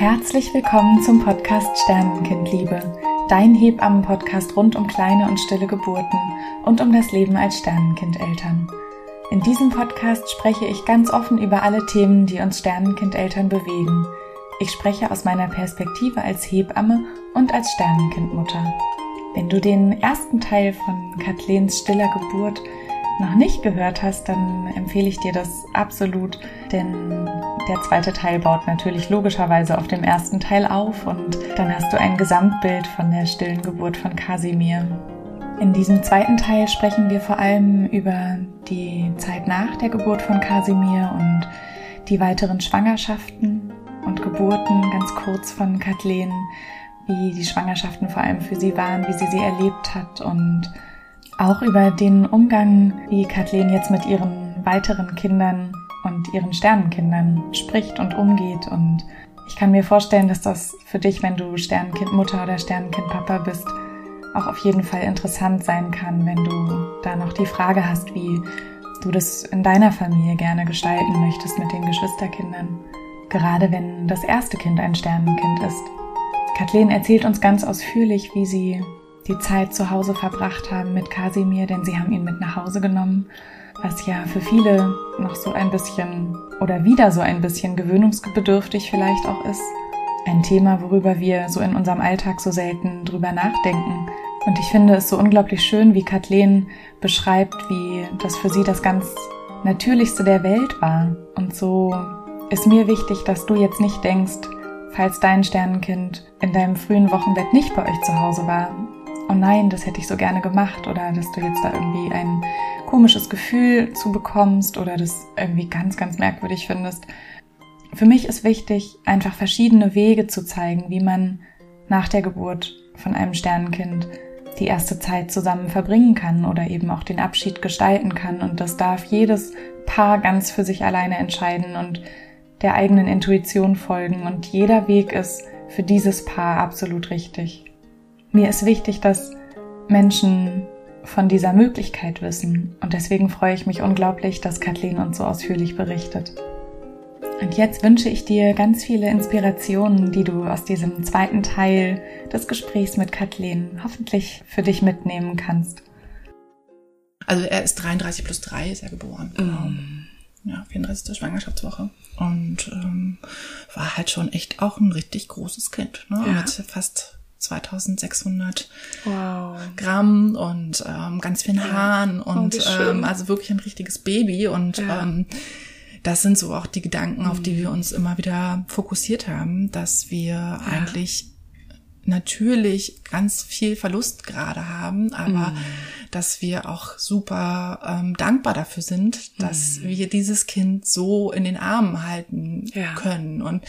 Herzlich willkommen zum Podcast Sternenkindliebe, dein Hebammen-Podcast rund um kleine und stille Geburten und um das Leben als Sternenkindeltern. In diesem Podcast spreche ich ganz offen über alle Themen, die uns Sternenkindeltern bewegen. Ich spreche aus meiner Perspektive als Hebamme und als Sternenkindmutter. Wenn du den ersten Teil von Kathlens stiller Geburt noch nicht gehört hast, dann empfehle ich dir das absolut, denn der zweite Teil baut natürlich logischerweise auf dem ersten Teil auf und dann hast du ein Gesamtbild von der stillen Geburt von Kasimir. In diesem zweiten Teil sprechen wir vor allem über die Zeit nach der Geburt von Kasimir und die weiteren Schwangerschaften und Geburten ganz kurz von Kathleen, wie die Schwangerschaften vor allem für sie waren, wie sie sie erlebt hat und auch über den Umgang, wie Kathleen jetzt mit ihren weiteren Kindern und ihren Sternenkindern spricht und umgeht. Und ich kann mir vorstellen, dass das für dich, wenn du Sternenkindmutter oder Sternenkindpapa bist, auch auf jeden Fall interessant sein kann, wenn du da noch die Frage hast, wie du das in deiner Familie gerne gestalten möchtest mit den Geschwisterkindern. Gerade wenn das erste Kind ein Sternenkind ist. Kathleen erzählt uns ganz ausführlich, wie sie die Zeit zu Hause verbracht haben mit Kasimir, denn sie haben ihn mit nach Hause genommen, was ja für viele noch so ein bisschen oder wieder so ein bisschen gewöhnungsbedürftig vielleicht auch ist. Ein Thema, worüber wir so in unserem Alltag so selten drüber nachdenken. Und ich finde es so unglaublich schön, wie Kathleen beschreibt, wie das für sie das ganz Natürlichste der Welt war. Und so ist mir wichtig, dass du jetzt nicht denkst, falls dein Sternenkind in deinem frühen Wochenbett nicht bei euch zu Hause war, oh nein, das hätte ich so gerne gemacht oder dass du jetzt da irgendwie ein komisches Gefühl zu bekommst oder das irgendwie ganz, ganz merkwürdig findest. Für mich ist wichtig, einfach verschiedene Wege zu zeigen, wie man nach der Geburt von einem Sternenkind die erste Zeit zusammen verbringen kann oder eben auch den Abschied gestalten kann. Und das darf jedes Paar ganz für sich alleine entscheiden und der eigenen Intuition folgen. Und jeder Weg ist für dieses Paar absolut richtig. Mir ist wichtig, dass Menschen von dieser Möglichkeit wissen und deswegen freue ich mich unglaublich, dass Kathleen uns so ausführlich berichtet. Und jetzt wünsche ich dir ganz viele Inspirationen, die du aus diesem zweiten Teil des Gesprächs mit Kathleen hoffentlich für dich mitnehmen kannst. Also er ist 33 plus 3 ist er geboren. Mm. Ja, 34. Schwangerschaftswoche. Und ähm, war halt schon echt auch ein richtig großes Kind. Ne? Ja. Mit fast 2600 wow. Gramm und ähm, ganz vielen Haaren oh, und oh, ähm, also wirklich ein richtiges Baby und ja. ähm, das sind so auch die Gedanken, auf die wir uns immer wieder fokussiert haben, dass wir ja. eigentlich natürlich ganz viel Verlust gerade haben, aber mm. Dass wir auch super ähm, dankbar dafür sind, dass mm. wir dieses Kind so in den Armen halten ja. können und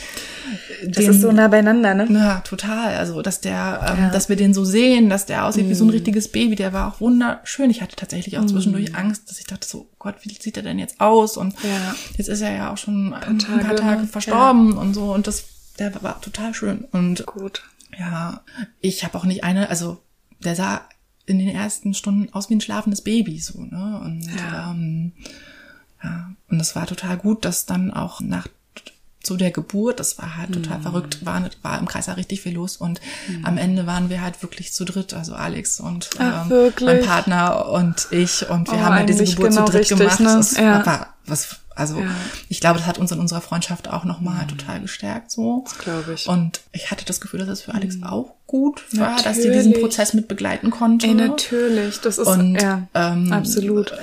das den, ist so nah beieinander, ne? Ja, total. Also dass der, ähm, ja. dass wir den so sehen, dass der aussieht mm. wie so ein mm. richtiges Baby, der war auch wunderschön. Ich hatte tatsächlich auch zwischendurch mm. Angst, dass ich dachte so, Gott, wie sieht er denn jetzt aus? Und ja. jetzt ist er ja auch schon ein paar Tage, ein paar Tage verstorben und so und das der war total schön und gut ja, ich habe auch nicht eine, also der sah in den ersten Stunden aus wie ein schlafendes Baby so, ne? Und ja, ähm, ja. und es war total gut, dass dann auch nach zu der Geburt, das war halt total mhm. verrückt, war, war im Kreis ja richtig viel los und mhm. am Ende waren wir halt wirklich zu dritt, also Alex und Ach, ähm, mein Partner und ich und wir oh, haben ja diese Geburt genau zu dritt richtig, gemacht. Ne? Das ja. war was also ja. ich glaube, das hat uns in unserer Freundschaft auch nochmal mhm. total gestärkt so. Das glaube ich. Und ich hatte das Gefühl, dass es für Alex mhm. auch gut war, natürlich. dass sie diesen Prozess mit begleiten konnte. Ey, natürlich, das ist und, ja ähm, absolut. Äh,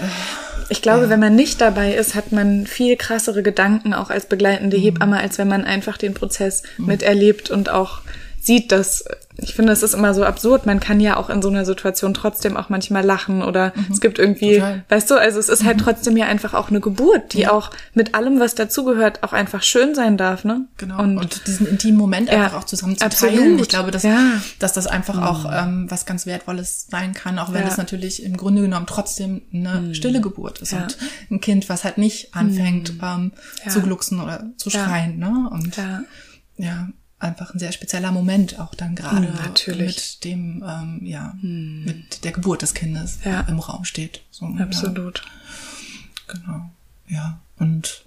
ich glaube, ja. wenn man nicht dabei ist, hat man viel krassere Gedanken auch als begleitende mhm. Hebamme, als wenn man einfach den Prozess mhm. miterlebt und auch sieht, dass ich finde, es ist immer so absurd. Man kann ja auch in so einer Situation trotzdem auch manchmal lachen oder mhm. es gibt irgendwie, Total. weißt du, also es ist halt mhm. trotzdem ja einfach auch eine Geburt, die ja. auch mit allem, was dazugehört, auch einfach schön sein darf, ne? Genau. Und, und diesen intimen Moment ja, einfach auch zusammen zu absolut. teilen. Ich glaube, dass, ja. dass das einfach mhm. auch ähm, was ganz Wertvolles sein kann, auch wenn es natürlich im Grunde genommen trotzdem eine mhm. stille Geburt ist und ein Kind, was halt nicht anfängt mhm. ähm, zu glucksen oder zu schreien, ne? Und ja einfach ein sehr spezieller Moment auch dann gerade Natürlich. mit dem ähm, ja hm. mit der Geburt des Kindes ja. im Raum steht so, absolut ja. genau ja und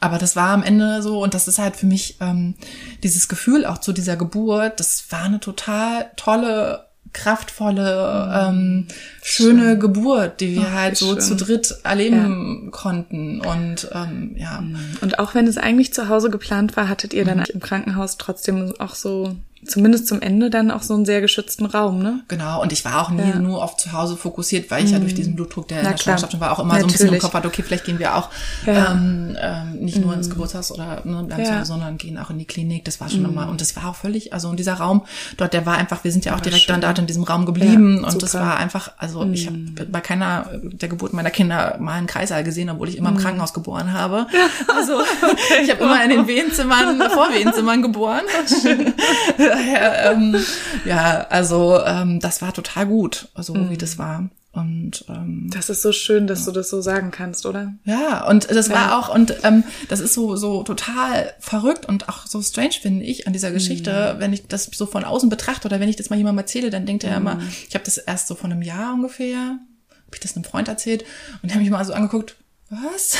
Aber das war am Ende so, und das ist halt für mich ähm, dieses Gefühl auch zu dieser Geburt, das war eine total tolle kraftvolle, ähm, schöne schön. Geburt, die wir Ach, halt so schön. zu dritt erleben ja. konnten. Und ähm, ja. Und auch wenn es eigentlich zu Hause geplant war, hattet ihr dann mhm. im Krankenhaus trotzdem auch so zumindest zum Ende dann auch so einen sehr geschützten Raum, ne? Genau, und ich war auch nie ja. nur auf zu Hause fokussiert, weil ich ja durch mhm. diesen Blutdruck, der Na, in der Schwangerschaft war, auch immer Natürlich. so ein bisschen im Kopf hatte, okay, vielleicht gehen wir auch ja. ähm, ähm, nicht nur ins mhm. Geburtshaus oder ne, bleiben ja. Hause, sondern gehen auch in die Klinik. Das war schon mhm. immer, und das war auch völlig, also in dieser Raum dort, der war einfach, wir sind ja auch direkt schön. dann dort in diesem Raum geblieben und das war einfach, also mhm. ich habe bei keiner der Geburt meiner Kinder mal einen Kreißsaal gesehen, obwohl ich immer im mhm. Krankenhaus geboren habe. Also okay. ich habe immer in den Wehenzimmern, Vorwehenzimmern geboren. Daher, ähm, ja, also ähm, das war total gut, so mhm. wie das war. Und ähm, das ist so schön, dass ja. du das so sagen kannst, oder? Ja, und das ja. war auch, und ähm, das ist so, so total verrückt und auch so strange, finde ich, an dieser Geschichte, mhm. wenn ich das so von außen betrachte oder wenn ich das mal jemandem erzähle, dann denkt er mhm. immer, ich habe das erst so vor einem Jahr ungefähr, habe ich das einem Freund erzählt und der hat mich mal so angeguckt, was?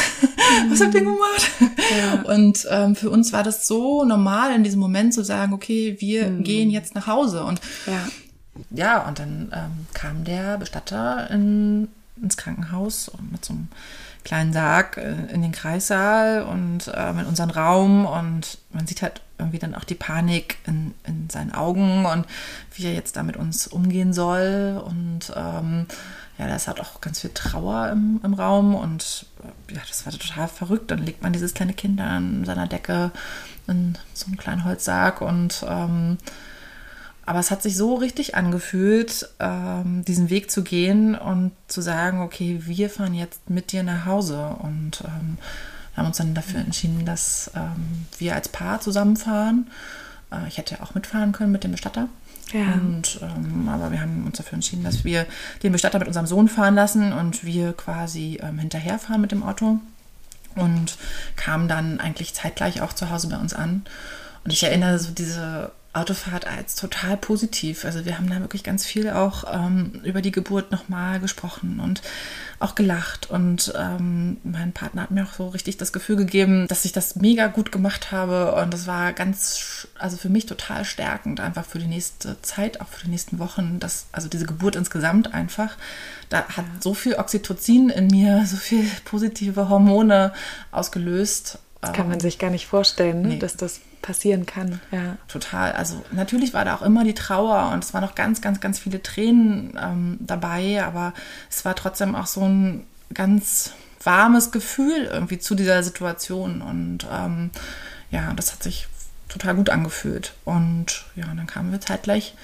was habt ihr mhm. gemacht? Ja. Und ähm, für uns war das so normal in diesem Moment zu sagen, okay, wir mhm. gehen jetzt nach Hause. Und ja, ja und dann ähm, kam der Bestatter in, ins Krankenhaus mit so einem kleinen Sarg äh, in den Kreissaal und äh, in unseren Raum und man sieht halt irgendwie dann auch die Panik in, in seinen Augen und wie er jetzt da mit uns umgehen soll und ähm, ja, da ist halt auch ganz viel Trauer im, im Raum und ja, das war total verrückt. Dann legt man dieses kleine Kind an seiner Decke in so einen kleinen Holzsarg und ähm, aber es hat sich so richtig angefühlt, ähm, diesen Weg zu gehen und zu sagen, okay, wir fahren jetzt mit dir nach Hause und ähm, haben uns dann dafür entschieden, dass ähm, wir als Paar zusammenfahren. Äh, ich hätte auch mitfahren können mit dem Bestatter. Ja. Und, ähm, aber wir haben uns dafür entschieden, dass wir den Bestatter mit unserem Sohn fahren lassen und wir quasi ähm, hinterherfahren mit dem Auto und kamen dann eigentlich zeitgleich auch zu Hause bei uns an. Und ich erinnere so diese Autofahrt als total positiv. Also wir haben da wirklich ganz viel auch ähm, über die Geburt nochmal gesprochen und auch gelacht. Und ähm, mein Partner hat mir auch so richtig das Gefühl gegeben, dass ich das mega gut gemacht habe. Und das war ganz, also für mich total stärkend, einfach für die nächste Zeit, auch für die nächsten Wochen. Das, also diese Geburt insgesamt einfach. Da hat so viel Oxytocin in mir, so viel positive Hormone ausgelöst. Das kann man ähm, sich gar nicht vorstellen, ne? nee. dass das passieren kann. Ja. Total. Also natürlich war da auch immer die Trauer und es waren noch ganz, ganz, ganz viele Tränen ähm, dabei, aber es war trotzdem auch so ein ganz warmes Gefühl irgendwie zu dieser Situation und ähm, ja, das hat sich total gut angefühlt. Und ja, dann kamen wir zeitgleich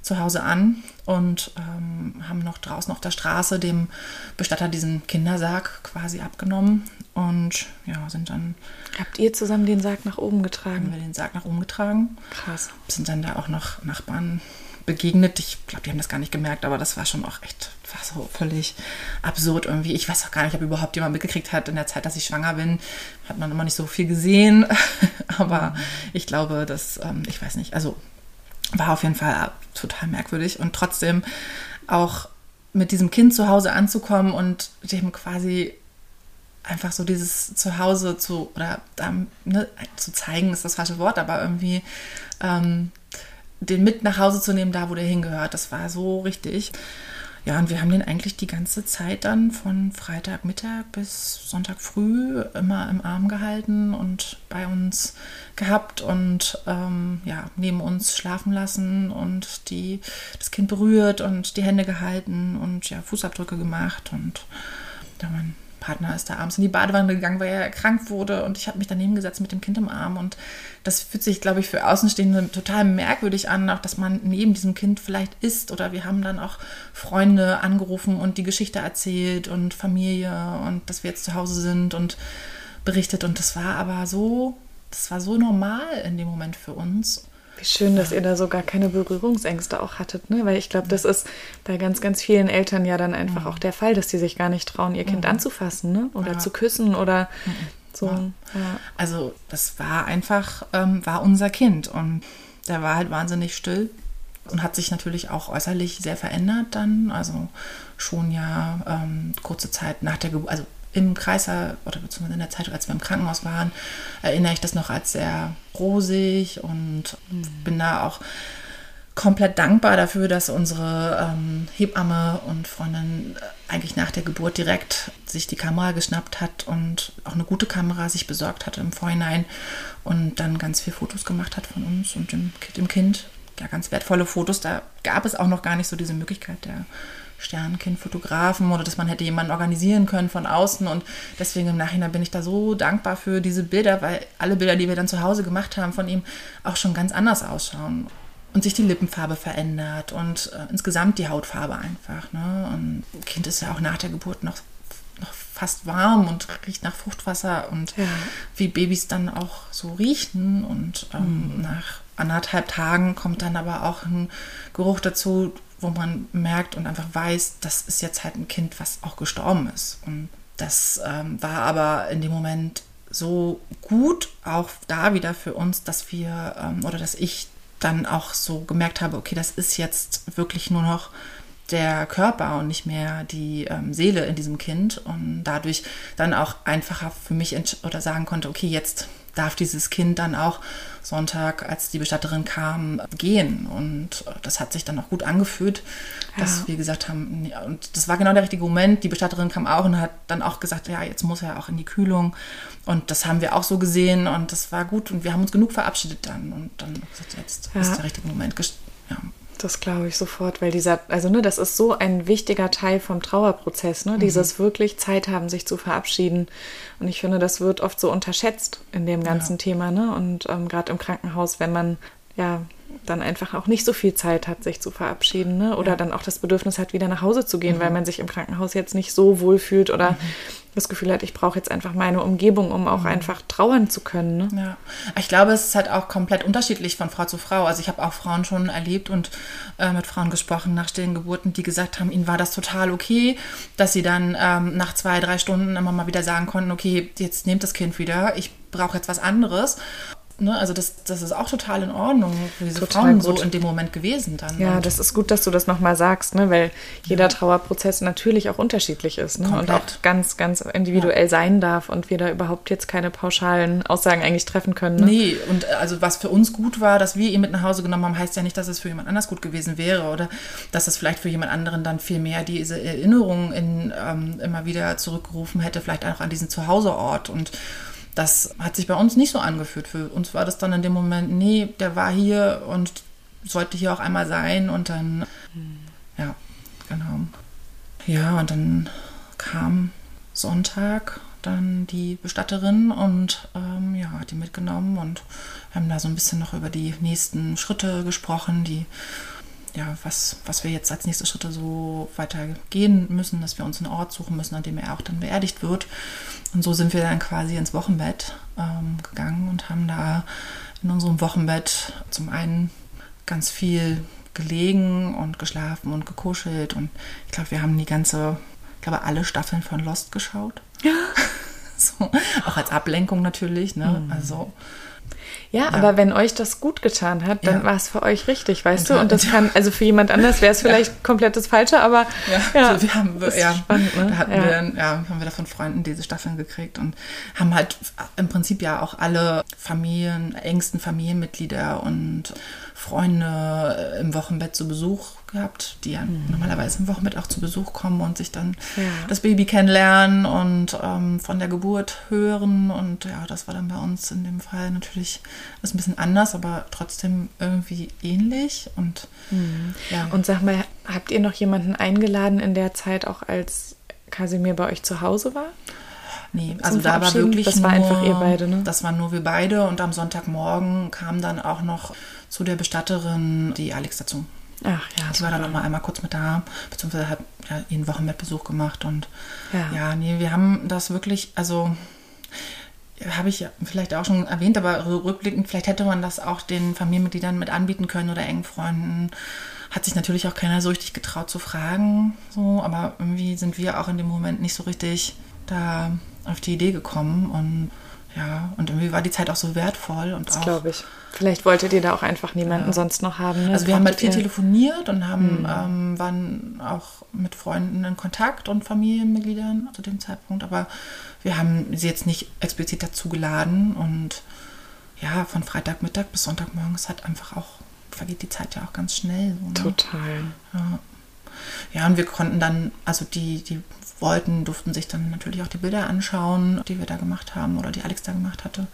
zu Hause an und ähm, haben noch draußen auf der Straße dem Bestatter diesen Kindersarg quasi abgenommen und ja, sind dann. Habt ihr zusammen den Sarg nach oben getragen? Haben wir den Sarg nach oben getragen. Krass. Sind dann da auch noch Nachbarn begegnet. Ich glaube, die haben das gar nicht gemerkt, aber das war schon auch echt, war so völlig absurd irgendwie. Ich weiß auch gar nicht, ob überhaupt jemand mitgekriegt hat in der Zeit, dass ich schwanger bin. Hat man immer nicht so viel gesehen. aber mhm. ich glaube, dass, ähm, ich weiß nicht, also war auf jeden Fall total merkwürdig und trotzdem auch mit diesem Kind zu Hause anzukommen und dem quasi einfach so dieses Zuhause zu oder ne, zu zeigen ist das falsche Wort, aber irgendwie ähm, den mit nach Hause zu nehmen, da wo der hingehört, das war so richtig. Ja, und wir haben den eigentlich die ganze Zeit dann von Freitagmittag bis Sonntag früh immer im Arm gehalten und bei uns gehabt und ähm, ja, neben uns schlafen lassen und die, das Kind berührt und die Hände gehalten und ja, Fußabdrücke gemacht und ja, mein Partner ist da abends in die Badewanne gegangen, weil er erkrankt wurde. Und ich habe mich daneben gesetzt mit dem Kind im Arm. Und das fühlt sich, glaube ich, für Außenstehende total merkwürdig an, auch dass man neben diesem Kind vielleicht ist oder wir haben dann auch Freunde angerufen und die Geschichte erzählt und Familie und dass wir jetzt zu Hause sind und berichtet. Und das war aber so, das war so normal in dem Moment für uns wie schön, dass ihr da so gar keine Berührungsängste auch hattet, ne? Weil ich glaube, das ist bei ganz, ganz vielen Eltern ja dann einfach mhm. auch der Fall, dass sie sich gar nicht trauen, ihr Kind mhm. anzufassen, ne? Oder ja. zu küssen oder mhm. so. Ja. Also das war einfach, ähm, war unser Kind und der war halt wahnsinnig still und hat sich natürlich auch äußerlich sehr verändert dann. Also schon ja ähm, kurze Zeit nach der Geburt, also im Kreißsaal oder beziehungsweise in der Zeit, als wir im Krankenhaus waren, erinnere ich das noch als sehr rosig und mhm. bin da auch komplett dankbar dafür, dass unsere ähm, Hebamme und Freundin äh, eigentlich nach der Geburt direkt sich die Kamera geschnappt hat und auch eine gute Kamera sich besorgt hatte im Vorhinein und dann ganz viele Fotos gemacht hat von uns und dem, dem Kind. Ja, ganz wertvolle Fotos. Da gab es auch noch gar nicht so diese Möglichkeit der Sternkind-Fotografen oder dass man hätte jemanden organisieren können von außen. Und deswegen im Nachhinein bin ich da so dankbar für diese Bilder, weil alle Bilder, die wir dann zu Hause gemacht haben, von ihm auch schon ganz anders ausschauen. Und sich die Lippenfarbe verändert und äh, insgesamt die Hautfarbe einfach. Ne? Und Kind ist ja auch nach der Geburt noch, noch fast warm und riecht nach Fruchtwasser und ja. wie Babys dann auch so riechen. Und ähm, mhm. nach anderthalb Tagen kommt dann aber auch ein Geruch dazu, wo man merkt und einfach weiß, das ist jetzt halt ein Kind, was auch gestorben ist. Und das ähm, war aber in dem Moment so gut, auch da wieder für uns, dass wir ähm, oder dass ich dann auch so gemerkt habe, okay, das ist jetzt wirklich nur noch der Körper und nicht mehr die ähm, Seele in diesem Kind und dadurch dann auch einfacher für mich oder sagen konnte, okay, jetzt darf dieses Kind dann auch Sonntag, als die Bestatterin kam, gehen. Und das hat sich dann auch gut angefühlt, ja. dass wir gesagt haben, und das war genau der richtige Moment. Die Bestatterin kam auch und hat dann auch gesagt, ja, jetzt muss er auch in die Kühlung. Und das haben wir auch so gesehen und das war gut. Und wir haben uns genug verabschiedet dann. Und dann gesagt, jetzt ja. ist der richtige Moment. Ja. Das glaube ich sofort, weil dieser, also ne, das ist so ein wichtiger Teil vom Trauerprozess, ne, mhm. dieses wirklich Zeit haben, sich zu verabschieden. Und ich finde, das wird oft so unterschätzt in dem ganzen ja. Thema, ne? Und ähm, gerade im Krankenhaus, wenn man ja dann einfach auch nicht so viel Zeit hat, sich zu verabschieden, ne? Oder ja. dann auch das Bedürfnis hat, wieder nach Hause zu gehen, mhm. weil man sich im Krankenhaus jetzt nicht so wohl fühlt oder mhm das Gefühl hat, ich brauche jetzt einfach meine Umgebung, um auch mhm. einfach trauern zu können. Ne? Ja, ich glaube, es ist halt auch komplett unterschiedlich von Frau zu Frau. Also ich habe auch Frauen schon erlebt und äh, mit Frauen gesprochen nach stillen Geburten, die gesagt haben, ihnen war das total okay, dass sie dann ähm, nach zwei, drei Stunden immer mal wieder sagen konnten, okay, jetzt nehmt das Kind wieder, ich brauche jetzt was anderes. Ne, also das, das ist auch total in Ordnung für diese total Frauen gut. so in dem Moment gewesen dann. Ja, und das ist gut, dass du das nochmal sagst, ne, weil jeder ja. Trauerprozess natürlich auch unterschiedlich ist ne, und auch ganz, ganz individuell ja. sein darf und wir da überhaupt jetzt keine pauschalen Aussagen eigentlich treffen können. Ne? Nee, und also was für uns gut war, dass wir ihn mit nach Hause genommen haben, heißt ja nicht, dass es für jemand anders gut gewesen wäre oder dass es vielleicht für jemand anderen dann viel mehr diese Erinnerungen in, ähm, immer wieder zurückgerufen hätte, vielleicht auch an diesen Zuhauseort und das hat sich bei uns nicht so angefühlt. Für uns war das dann in dem Moment, nee, der war hier und sollte hier auch einmal sein und dann, ja, genau. Ja, und dann kam Sonntag dann die Bestatterin und ähm, ja, hat die mitgenommen und haben da so ein bisschen noch über die nächsten Schritte gesprochen, die ja, was, was wir jetzt als nächste Schritte so weiter gehen müssen, dass wir uns einen Ort suchen müssen, an dem er auch dann beerdigt wird. Und so sind wir dann quasi ins Wochenbett ähm, gegangen und haben da in unserem Wochenbett zum einen ganz viel gelegen und geschlafen und gekuschelt. Und ich glaube, wir haben die ganze, ich glaube, alle Staffeln von Lost geschaut. Ja. so, auch als Ablenkung natürlich. Ne? Mhm. Also ja, ja, aber wenn euch das gut getan hat, dann ja. war es für euch richtig, weißt und du? Und das kann, also für jemand anders wäre es vielleicht ja. komplett das Falsche, aber ja, also wir haben, ja, spannend, ne? da hatten wir dann, ja, haben wir da von Freunden diese Staffeln gekriegt und haben halt im Prinzip ja auch alle Familien, engsten Familienmitglieder und Freunde im Wochenbett zu Besuch gehabt, die ja mhm. normalerweise im Wochenbett auch zu Besuch kommen und sich dann ja. das Baby kennenlernen und ähm, von der Geburt hören. Und ja, das war dann bei uns in dem Fall natürlich ist ein bisschen anders, aber trotzdem irgendwie ähnlich. Und, mhm. ja. und sag mal, habt ihr noch jemanden eingeladen in der Zeit, auch als Kasimir bei euch zu Hause war? Nee, also da war wirklich das war nur, einfach ihr beide, ne? Das waren nur wir beide und am Sonntagmorgen kam dann auch noch zu der Bestatterin die Alex dazu. Ach ja. Die war dann noch mal einmal kurz mit da, beziehungsweise hat ja, ihren Wochenbettbesuch gemacht und ja. ja, nee, wir haben das wirklich, also habe ich vielleicht auch schon erwähnt, aber rückblickend, vielleicht hätte man das auch den Familienmitgliedern mit anbieten können oder engen Freunden. Hat sich natürlich auch keiner so richtig getraut zu fragen, so, aber irgendwie sind wir auch in dem Moment nicht so richtig da auf die Idee gekommen und Ja, und irgendwie war die Zeit auch so wertvoll. Und das glaube ich. Vielleicht wolltet ihr da auch einfach niemanden ja. sonst noch haben. Ne? Also wir haben halt viel telefoniert und haben, mhm. ähm, waren auch mit Freunden in Kontakt und Familienmitgliedern zu dem Zeitpunkt, aber wir haben sie jetzt nicht explizit dazu geladen und ja, von Freitagmittag bis Sonntagmorgens hat einfach auch, vergeht die Zeit ja auch ganz schnell. So, ne? Total. Ja. ja, und wir konnten dann, also die, die wollten, durften sich dann natürlich auch die Bilder anschauen, die wir da gemacht haben oder die Alex da gemacht hatte.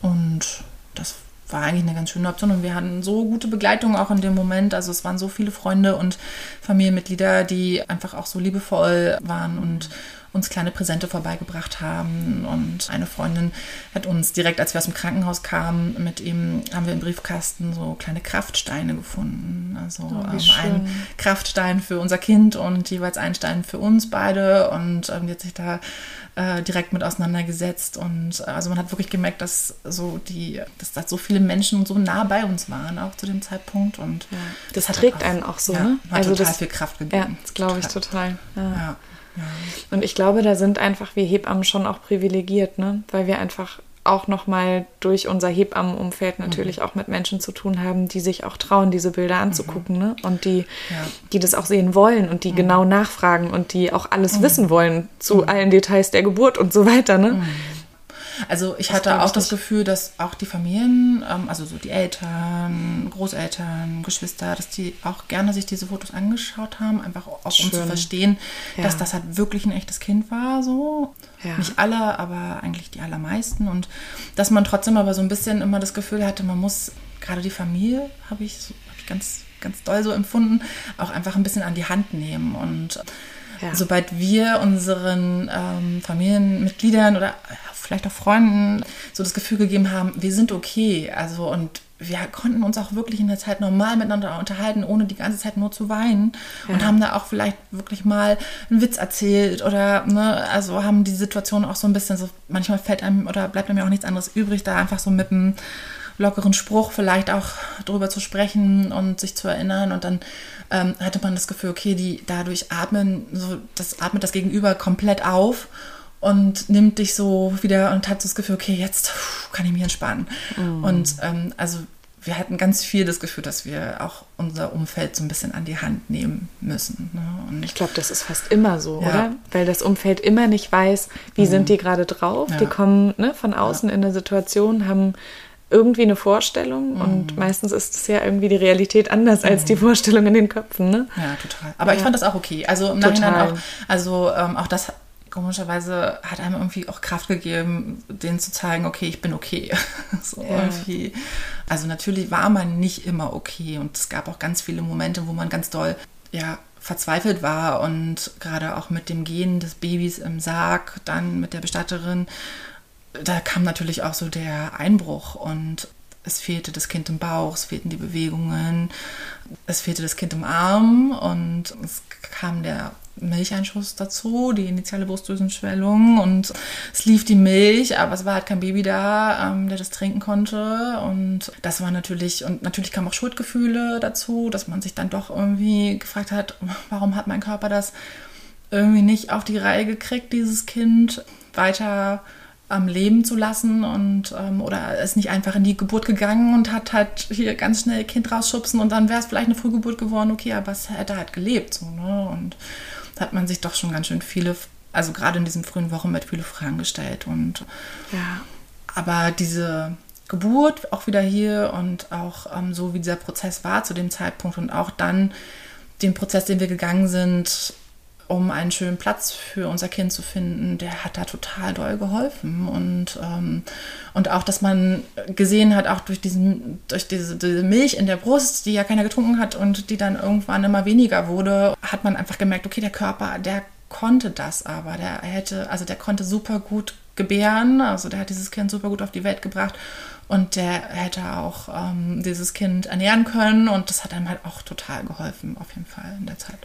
Und das war eigentlich eine ganz schöne Option und wir hatten so gute Begleitung auch in dem Moment. Also es waren so viele Freunde und Familienmitglieder, die einfach auch so liebevoll waren und uns kleine Präsente vorbeigebracht haben. Und eine Freundin hat uns direkt, als wir aus dem Krankenhaus kamen, mit ihm haben wir im Briefkasten so kleine Kraftsteine gefunden. Also oh, ähm, ein Kraftstein für unser Kind und jeweils ein Stein für uns beide. Und ähm, die hat sich da äh, direkt mit auseinandergesetzt. Und äh, also man hat wirklich gemerkt, dass so die, dass da so viele Menschen so nah bei uns waren, auch zu dem Zeitpunkt. Und ja. das, das trägt auch, einen auch so, ja, ne? Hat also total das, viel Kraft gegeben. Ja, das glaube ich total. Ja. Ja. Und ich glaube, da sind einfach wir Hebammen schon auch privilegiert, ne? weil wir einfach auch nochmal durch unser Hebammenumfeld natürlich mhm. auch mit Menschen zu tun haben, die sich auch trauen, diese Bilder anzugucken mhm. ne? und die, ja. die das auch sehen wollen und die mhm. genau nachfragen und die auch alles mhm. wissen wollen zu mhm. allen Details der Geburt und so weiter. Ne? Also ich das hatte auch das Gefühl, dass auch die Familien, ähm, also so die Eltern, Großeltern, Geschwister, dass die auch gerne sich diese Fotos angeschaut haben, einfach auch um zu verstehen, ja. dass das halt wirklich ein echtes Kind war, so. Ja. Nicht alle, aber eigentlich die allermeisten. Und dass man trotzdem aber so ein bisschen immer das Gefühl hatte, man muss, gerade die Familie, habe ich, hab ich ganz, ganz doll so empfunden, auch einfach ein bisschen an die Hand nehmen und ja. Sobald wir unseren ähm, Familienmitgliedern oder vielleicht auch Freunden so das Gefühl gegeben haben, wir sind okay, also und wir konnten uns auch wirklich in der Zeit normal miteinander unterhalten, ohne die ganze Zeit nur zu weinen. Ja. Und haben da auch vielleicht wirklich mal einen Witz erzählt oder, ne, also haben die Situation auch so ein bisschen so, manchmal fällt einem oder bleibt einem ja auch nichts anderes übrig, da einfach so mit einem lockeren Spruch vielleicht auch drüber zu sprechen und sich zu erinnern. Und dann ähm, hatte man das Gefühl, okay, die dadurch atmen, so, das atmet das Gegenüber komplett auf und nimmt dich so wieder und hat so das Gefühl, okay, jetzt kann ich mich entspannen. Mhm. Und ähm, also wir hatten ganz viel das Gefühl, dass wir auch unser Umfeld so ein bisschen an die Hand nehmen müssen. Ne? ich glaube, das ist fast immer so, ja. oder? Weil das Umfeld immer nicht weiß, wie mhm. sind die gerade drauf. Ja. Die kommen ne, von außen ja. in eine Situation, haben irgendwie eine Vorstellung mhm. und meistens ist es ja irgendwie die Realität anders mhm. als die Vorstellung in den Köpfen. Ne? Ja, total. Aber ich fand das auch okay. Also im total. Nachhinein auch, also ähm, auch das komischerweise hat einem irgendwie auch Kraft gegeben, denen zu zeigen, okay, ich bin okay. so ja. irgendwie. Also natürlich war man nicht immer okay und es gab auch ganz viele Momente, wo man ganz doll, ja, verzweifelt war und gerade auch mit dem Gehen des Babys im Sarg, dann mit der Bestatterin, da kam natürlich auch so der Einbruch und es fehlte das Kind im Bauch, es fehlten die Bewegungen, es fehlte das Kind im Arm und es kam der Milcheinschuss dazu, die initiale Brustdrüsenschwellung und es lief die Milch, aber es war halt kein Baby da, ähm, der das trinken konnte und das war natürlich, und natürlich kamen auch Schuldgefühle dazu, dass man sich dann doch irgendwie gefragt hat, warum hat mein Körper das irgendwie nicht auf die Reihe gekriegt, dieses Kind weiter am Leben zu lassen und ähm, oder ist nicht einfach in die Geburt gegangen und hat halt hier ganz schnell Kind rausschubsen und dann wäre es vielleicht eine Frühgeburt geworden, okay, aber es hätte halt gelebt so, ne? Und hat man sich doch schon ganz schön viele, also gerade in diesen frühen Wochen mit viele Fragen gestellt und ja. Aber diese Geburt auch wieder hier und auch ähm, so wie dieser Prozess war zu dem Zeitpunkt und auch dann den Prozess, den wir gegangen sind, um einen schönen Platz für unser Kind zu finden, der hat da total doll geholfen. Und, ähm, und auch, dass man gesehen hat, auch durch, diesen, durch diese, diese, Milch in der Brust, die ja keiner getrunken hat und die dann irgendwann immer weniger wurde, hat man einfach gemerkt, okay, der Körper, der konnte das aber. Der hätte, also der konnte super gut gebären, also der hat dieses Kind super gut auf die Welt gebracht und der hätte auch ähm, dieses Kind ernähren können und das hat einem halt auch total geholfen, auf jeden Fall in der Zeit.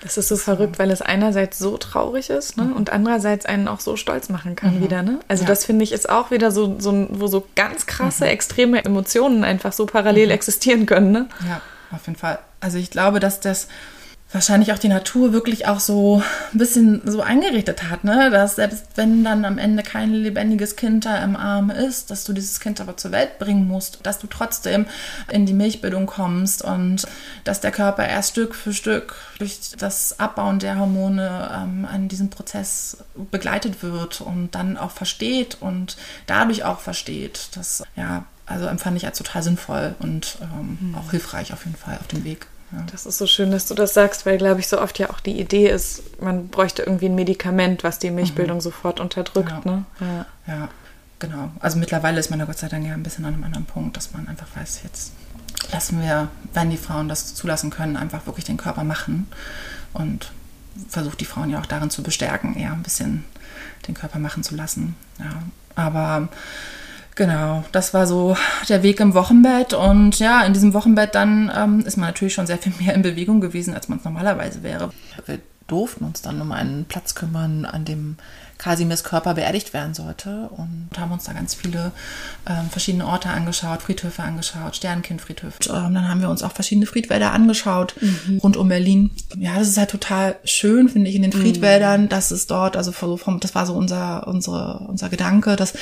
Das ist so, so. verrückt, weil es einerseits so traurig ist ne? Mhm. und andererseits einen auch so stolz machen kann mhm. wieder. Ne? Also ja. das finde ich ist auch wieder so, so, wo so ganz krasse, mhm. extreme Emotionen einfach so parallel mhm. existieren können. Ne? Ja, auf jeden Fall. Also ich glaube, dass das wahrscheinlich auch die Natur wirklich auch so ein bisschen so eingerichtet hat, ne? Dass selbst wenn dann am Ende kein lebendiges Kind da im Arm ist, dass du dieses Kind aber zur Welt bringen musst, dass du trotzdem in die Milchbildung kommst und dass der Körper erst Stück für Stück durch das Abbauen der Hormone ähm, an diesem Prozess begleitet wird und dann auch versteht und dadurch auch versteht. Das, ja, also empfand ich als total sinnvoll und ähm, mhm. auch hilfreich auf jeden Fall auf dem Weg. Ja. Das ist so schön, dass du das sagst, weil, glaube ich, so oft ja auch die Idee ist, man bräuchte irgendwie ein Medikament, was die Milchbildung mhm. sofort unterdrückt. Ja. Ne? Ja. ja, genau. Also mittlerweile ist man ja Gott sei Dank ja ein bisschen an einem anderen Punkt, dass man einfach weiß, jetzt lassen wir, wenn die Frauen das zulassen können, einfach wirklich den Körper machen und versucht die Frauen ja auch darin zu bestärken, eher ein bisschen den Körper machen zu lassen. Ja, aber Genau, das war so der Weg im Wochenbett. Und ja, in diesem Wochenbett dann ähm, ist man natürlich schon sehr viel mehr in Bewegung gewesen, als man es normalerweise wäre. Wir durften uns dann um einen Platz kümmern, an dem Kasimirs Körper beerdigt werden sollte und haben uns da ganz viele ähm, verschiedene Orte angeschaut, Friedhöfe angeschaut, Sternenkindfriedhöfe. Ähm, dann haben wir uns auch verschiedene Friedwälder angeschaut mhm. rund um Berlin. Ja, das ist halt total schön, finde ich, in den mhm. Friedwäldern, mhm. dass es dort, also vom, das war so unser, unsere, unser Gedanke, dass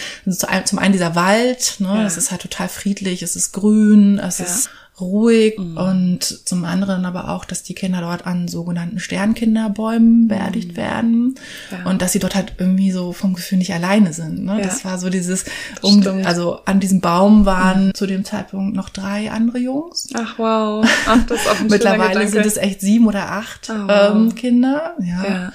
zum einen dieser Wald, ne, ja. das ist halt total friedlich, es ist grün, es ja. ist ruhig mhm. und zum anderen aber auch, dass die Kinder dort an sogenannten Sternkinderbäumen beerdigt mhm. werden ja. und dass sie dort halt irgendwie so vom Gefühl nicht alleine sind. Ne? Ja. Das war so dieses, um, also an diesem Baum waren mhm. zu dem Zeitpunkt noch drei andere Jungs. Ach wow, Ach, das ist auch ein Mittlerweile sind es echt sieben oder acht oh, wow. ähm, Kinder. Ja. ja.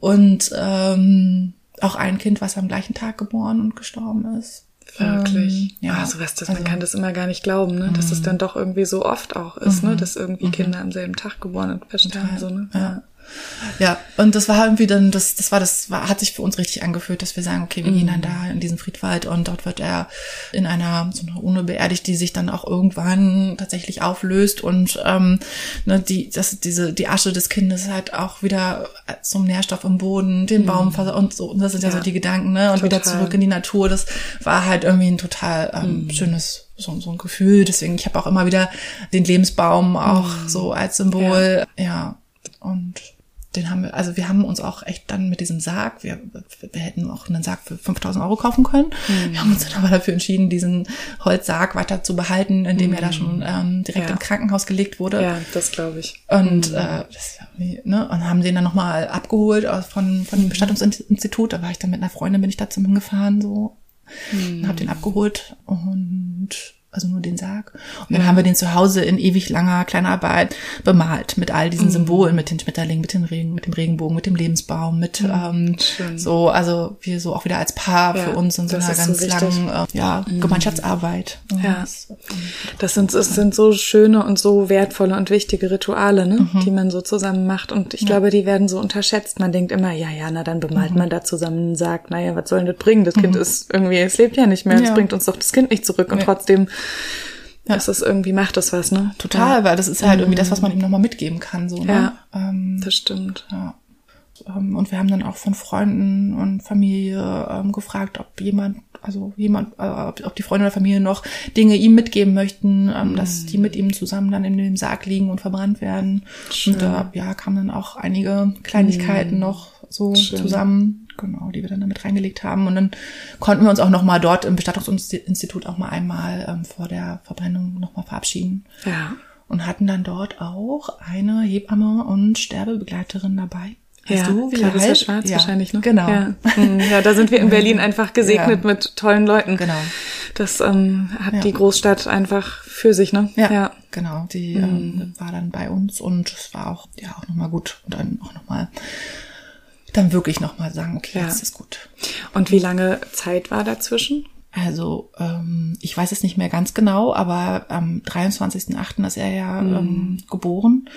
Und ähm, auch ein Kind, was am gleichen Tag geboren und gestorben ist. Wirklich. Ähm, ja, ah, sowas, das, also, man kann das immer gar nicht glauben, ne? dass es mhm. dann doch irgendwie so oft auch ist, ne? Mhm. dass irgendwie mhm. Kinder am selben Tag geboren und versterben. So, ne? ja. Ja, und das war irgendwie dann, das, das war, das war, hat sich für uns richtig angefühlt, dass wir sagen, okay, wir mhm. gehen dann da in diesen Friedwald und dort wird er in einer so einer Urne beerdigt, die sich dann auch irgendwann tatsächlich auflöst und ähm, ne, die, das, diese, die Asche des Kindes halt auch wieder zum Nährstoff im Boden, den mhm. Baum und so, und das sind ja, ja so die Gedanken, ne? Und total. wieder zurück in die Natur. Das war halt irgendwie ein total ähm, mhm. schönes so, so ein Gefühl. Deswegen, ich habe auch immer wieder den Lebensbaum auch mhm. so als Symbol. Ja. ja. Und den haben wir, also wir haben uns auch echt dann mit diesem Sarg, wir, wir hätten auch einen Sarg für 5000 Euro kaufen können. Mhm. Wir haben uns dann aber dafür entschieden, diesen Holzsarg weiter zu behalten, indem mhm. er da schon ähm, direkt ja. im Krankenhaus gelegt wurde. Ja, das glaube ich. Und, mhm. äh, das, ne, und haben den dann nochmal abgeholt von, von dem mhm. Bestattungsinstitut. Da war ich dann mit einer Freundin, bin ich da zu ihm gefahren, so. Mhm. Hab den abgeholt und also nur den Sarg. Und dann haben wir den zu Hause in ewig langer Kleinarbeit bemalt mit all diesen mhm. Symbolen, mit den Schmetterlingen, mit den Regen, mit dem Regenbogen, mit dem Lebensbaum, mit mhm. ähm, so, also wir so auch wieder als Paar ja, für uns in so einer ganz so langen äh, ja, mhm. Gemeinschaftsarbeit. Ja. Das sind, das sind so schöne und so wertvolle und wichtige Rituale, ne, mhm. die man so zusammen macht. Und ich ja. glaube, die werden so unterschätzt. Man denkt immer, ja, ja, na dann bemalt mhm. man da zusammen und sagt, naja, was soll denn das bringen? Das Kind mhm. ist irgendwie, es lebt ja nicht mehr, es bringt uns doch das Kind nicht zurück. Und trotzdem ja. Das ist irgendwie, macht das was, ne? Total, ja. weil das ist halt irgendwie das, was man ihm nochmal mitgeben kann, so, ne? Ja, ähm, das stimmt. Ja. Ähm, und wir haben dann auch von Freunden und Familie ähm, gefragt, ob jemand, also jemand, äh, ob, ob, die Freunde oder Familie noch Dinge ihm mitgeben möchten, ähm, mhm. dass die mit ihm zusammen dann in dem Sarg liegen und verbrannt werden. Schön. Und da, ja, kamen dann auch einige Kleinigkeiten mhm. noch so Schön. zusammen genau, die wir dann damit reingelegt haben. Und dann konnten wir uns auch nochmal dort im Bestattungsinstitut auch mal einmal ähm, vor der Verbrennung nochmal verabschieden. Ja. Und hatten dann dort auch eine Hebamme und Sterbebegleiterin dabei. Weißt ja, du, wie Clarissa heißt? Schwarz ja, wahrscheinlich, ne? Genau. Ja. Mhm, ja, da sind wir in Berlin einfach gesegnet ja. mit tollen Leuten. Genau. Das ähm, hat die Großstadt einfach für sich, ne? Ja, ja. genau. Die mhm. ähm, war dann bei uns und es war auch, ja, auch nochmal gut. Und dann auch nochmal dann wirklich nochmal sagen, okay, ja. jetzt ist gut. Und wie lange Zeit war dazwischen? Also ähm, ich weiß es nicht mehr ganz genau, aber am 23.08. ist er ja mhm. ähm, geboren.